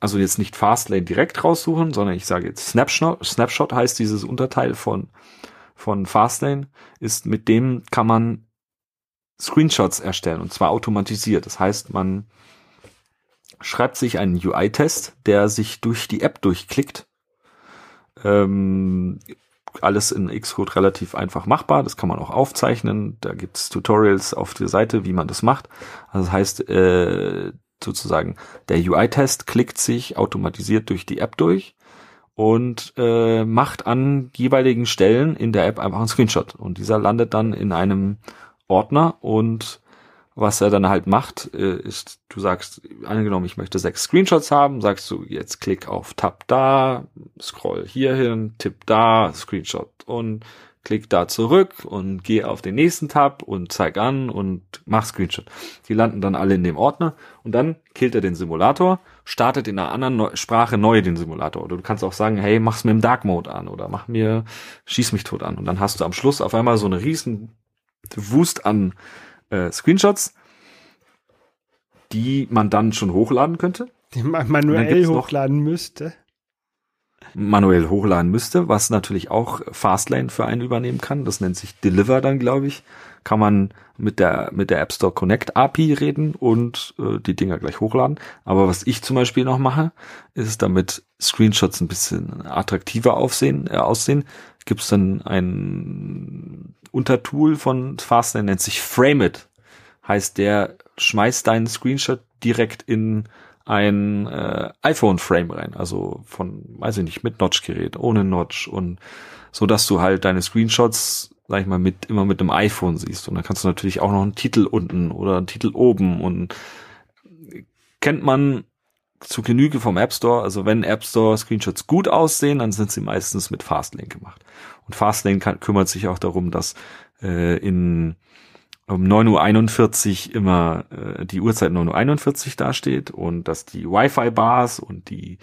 also jetzt nicht Fastlane direkt raussuchen, sondern ich sage jetzt Snapshot. Snapshot heißt dieses Unterteil von, von Fastlane, ist mit dem kann man Screenshots erstellen und zwar automatisiert. Das heißt, man schreibt sich einen UI-Test, der sich durch die App durchklickt. Ähm, alles in Xcode relativ einfach machbar. Das kann man auch aufzeichnen. Da gibt's Tutorials auf der Seite, wie man das macht. Also das heißt, äh, sozusagen, der UI-Test klickt sich automatisiert durch die App durch und äh, macht an jeweiligen Stellen in der App einfach einen Screenshot. Und dieser landet dann in einem Ordner und was er dann halt macht, äh, ist, du sagst, angenommen, ich möchte sechs Screenshots haben, sagst du, jetzt klick auf Tab da, scroll hier hin, tipp da, Screenshot und klick da zurück und geh auf den nächsten Tab und zeig an und mach Screenshot. Die landen dann alle in dem Ordner und dann killt er den Simulator, startet in einer anderen Sprache neu den Simulator. Oder du kannst auch sagen, hey, mach's mir im Dark Mode an oder mach mir, schieß mich tot an. Und dann hast du am Schluss auf einmal so eine riesen Wust an äh, Screenshots, die man dann schon hochladen könnte. Die man manuell hochladen müsste. Manuell hochladen müsste, was natürlich auch Fastlane für einen übernehmen kann. Das nennt sich Deliver dann, glaube ich. Kann man mit der, mit der App Store Connect API reden und äh, die Dinger gleich hochladen. Aber was ich zum Beispiel noch mache, ist damit Screenshots ein bisschen attraktiver aufsehen, äh, aussehen, gibt es dann ein Untertool von Fastner, nennt sich Frame It. Heißt, der schmeißt deinen Screenshot direkt in ein äh, iPhone-Frame rein, also von, weiß ich nicht, mit Notch-Gerät, ohne Notch und so, dass du halt deine Screenshots, sag ich mal, mit immer mit einem iPhone siehst. Und dann kannst du natürlich auch noch einen Titel unten oder einen Titel oben und kennt man zu Genüge vom App Store. Also wenn App Store Screenshots gut aussehen, dann sind sie meistens mit Fastlane gemacht. Und Fastlane kann, kümmert sich auch darum, dass äh, in um 9.41 Uhr immer äh, die Uhrzeit 9.41 Uhr dasteht und dass die Wi-Fi-Bars und die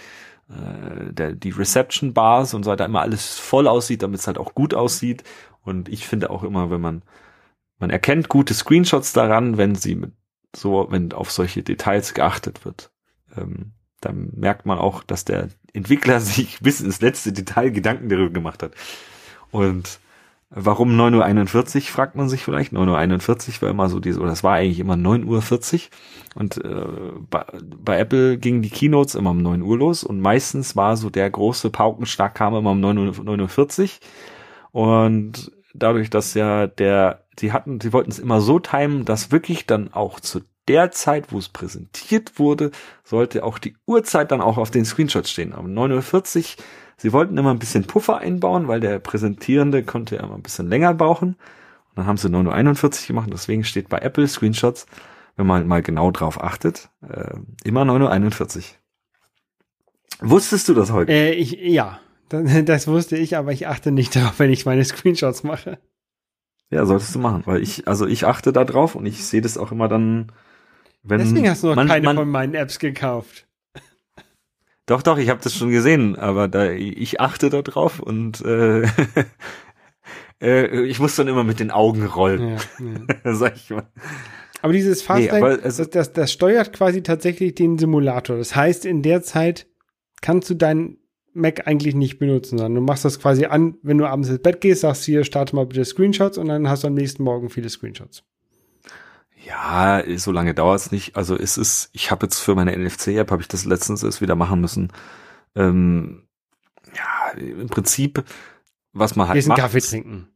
äh, die Reception-Bars und so weiter immer alles voll aussieht, damit es halt auch gut aussieht. Und ich finde auch immer, wenn man man erkennt gute Screenshots daran, wenn sie mit so, wenn auf solche Details geachtet wird ähm, dann merkt man auch, dass der Entwickler sich bis ins letzte Detail Gedanken darüber gemacht hat. Und warum 9.41 Uhr, fragt man sich vielleicht. 9.41 Uhr war immer so diese, oder das war eigentlich immer 9.40 Uhr. Und äh, bei, bei Apple gingen die Keynotes immer um 9 Uhr los und meistens war so der große Paukenschlag kam immer um 9.40 Uhr. Und dadurch, dass ja der, sie hatten, sie wollten es immer so timen, dass wirklich dann auch zu der Zeit, wo es präsentiert wurde, sollte auch die Uhrzeit dann auch auf den Screenshots stehen. Um 9.40 Uhr, sie wollten immer ein bisschen Puffer einbauen, weil der Präsentierende konnte ja immer ein bisschen länger brauchen. Und dann haben sie 9.41 Uhr gemacht, deswegen steht bei Apple Screenshots, wenn man mal genau drauf achtet, äh, immer 9.41 Uhr. Wusstest du das heute? Äh, ich, ja, das, das wusste ich, aber ich achte nicht darauf, wenn ich meine Screenshots mache. Ja, solltest du machen, weil ich, also ich achte da drauf und ich sehe das auch immer dann, wenn Deswegen hast du noch man, keine man, von meinen Apps gekauft. Doch, doch, ich habe das schon gesehen, aber da ich achte da drauf und äh, äh, ich muss dann immer mit den Augen rollen, Ja, ja. sag ich mal. Aber dieses Nee, Fastlane, aber es- das, das, das steuert quasi tatsächlich den Simulator. Das heißt, in der Zeit kannst du deinen Mac eigentlich nicht benutzen, sondern du machst das quasi an, wenn du abends ins Bett gehst, sagst hier, starte mal bitte Screenshots und dann hast du am nächsten Morgen viele Screenshots. Ja, so lange dauert's nicht. Also es ist, ich habe jetzt für meine NFC-App, habe ich das letztens erst wieder machen müssen. Ähm, ja, im Prinzip, was man halt einen macht. Kaffee trinken.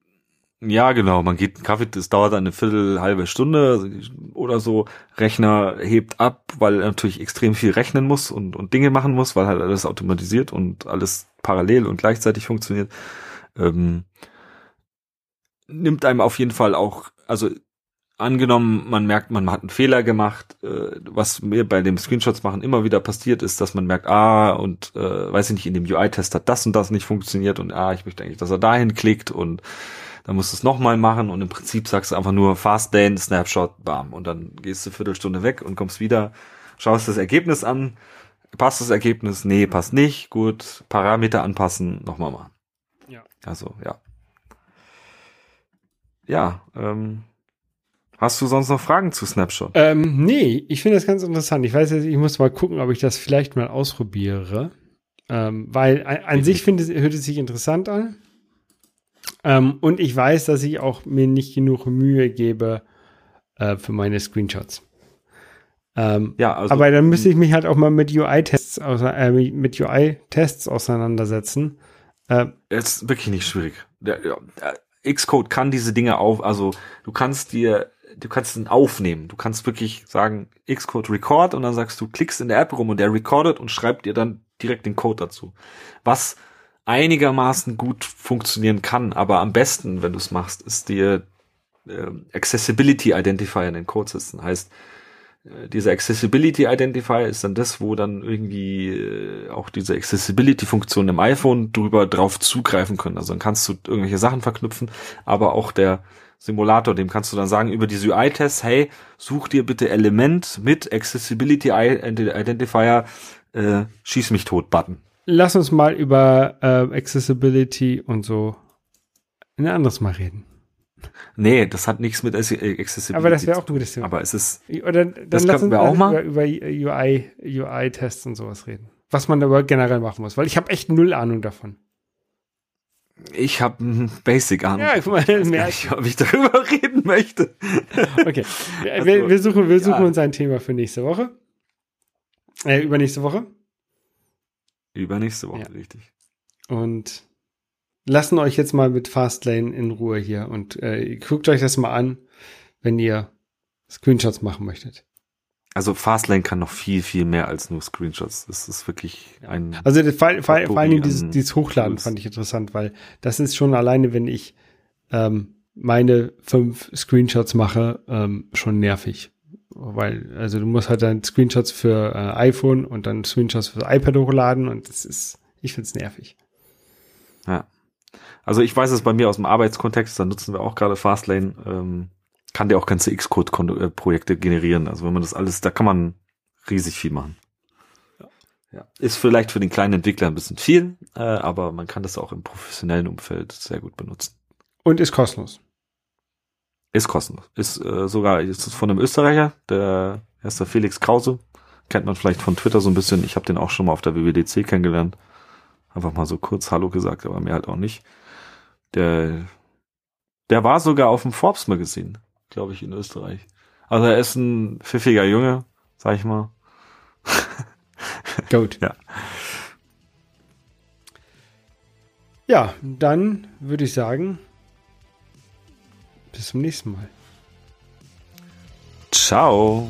Ja, genau. Man geht einen Kaffee, das dauert eine Viertel, halbe Stunde oder so. Rechner hebt ab, weil er natürlich extrem viel rechnen muss und, und Dinge machen muss, weil halt alles automatisiert und alles parallel und gleichzeitig funktioniert. Ähm, nimmt einem auf jeden Fall auch, also angenommen, man merkt, man hat einen Fehler gemacht, äh, was mir bei dem Screenshots machen immer wieder passiert ist, dass man merkt, ah, und äh, weiß ich nicht, in dem UI-Test hat das und das nicht funktioniert und ah, ich möchte eigentlich, dass er dahin klickt und dann musst du es nochmal machen und im Prinzip sagst du einfach nur Fastlane, Snapshot, bam. Und dann gehst du eine Viertelstunde weg und kommst wieder, schaust das Ergebnis an, passt das Ergebnis, nee, passt nicht, gut, Parameter anpassen, nochmal machen. Ja. Also, ja. Ja, ähm, hast du sonst noch Fragen zu Snapshot? Ähm, nee, ich finde das ganz interessant. Ich weiß jetzt, ich muss mal gucken, ob ich das vielleicht mal ausprobiere. Ähm, weil an, an sich finde, hört es sich interessant an. Ähm, und ich weiß, dass ich auch mir nicht genug Mühe gebe äh, für meine Screenshots. Ähm, Ja, also. aber dann müsste ich mich halt auch mal mit UI-Tests äh, mit UI-Tests auseinandersetzen. Äh, ist wirklich nicht schwierig. Ja, der Xcode kann diese Dinge auf, also du kannst dir, du kannst ihn aufnehmen. Du kannst wirklich sagen, Xcode record und dann sagst du, klickst in der App rum und der recordet und schreibt dir dann direkt den Code dazu. Was einigermaßen gut funktionieren kann, aber am besten, wenn du es machst, ist dir ähm, Accessibility Identifier in den Code sitzen. Heißt, äh, dieser Accessibility Identifier ist dann das, wo dann irgendwie äh, auch diese Accessibility-Funktion im iPhone drüber drauf zugreifen können. Also dann kannst du irgendwelche Sachen verknüpfen, aber auch der Simulator, dem kannst du dann sagen über diese UI-Tests, hey, such dir bitte Element mit Accessibility Identifier, äh, schieß mich tot Button. lass uns mal über äh, Accessibility und so ein anderes Mal reden. Nee, das hat nichts mit Acc- Accessibility. Aber das wäre auch ein gutes Thema. Aber es ist, Oder dann Das lass könnten uns wir auch mal. über, über UI, UI-Tests und sowas reden. Was man aber generell machen muss, weil ich habe echt null Ahnung davon. Ich habe Basic Ahnung. Ja, guck mal, Ich weiß gar nicht, ob ich darüber reden möchte. Okay. Wir, Also, wir, wir suchen, wir suchen ja. uns ein Thema für nächste Woche. Äh, übernächste Woche. Übernächste Woche, Ja. richtig. Und lassen euch jetzt mal mit Fastlane in Ruhe hier und äh, guckt euch das mal an, wenn ihr Screenshots machen möchtet. Also Fastlane kann noch viel, viel mehr als nur Screenshots. Das ist wirklich ein. Also das, vor, vor, vor Potpourri dieses, dieses Hochladen Tools. fand ich interessant, weil das ist schon alleine, wenn ich ähm, meine fünf Screenshots mache, ähm, schon nervig. Weil, also du musst halt dann Screenshots für äh, iPhone und dann Screenshots für das iPad hochladen und das ist, ich find's nervig. Ja. Also ich weiß es bei mir aus dem Arbeitskontext, da nutzen wir auch gerade Fastlane, ähm, kann der auch ganze Xcode-Projekte generieren. Also wenn man das alles, da kann man riesig viel machen. Ja. Ist vielleicht für den kleinen Entwickler ein bisschen viel, äh, aber man kann das auch im professionellen Umfeld sehr gut benutzen. Und ist kostenlos. Ist kostenlos. Ist äh, sogar ist von einem Österreicher, der erster Felix Krause. Kennt man vielleicht von Twitter so ein bisschen. Ich habe den auch schon mal auf der WWDC kennengelernt. Einfach mal so kurz Hallo gesagt, aber mehr halt auch nicht. Der, der war sogar auf dem Forbes Magazin, glaube ich, in Österreich. Also er ist ein pfiffiger Junge, sag ich mal. Gut. Ja. Ja, dann würde ich sagen, Bis zum nächsten Mal. Ciao.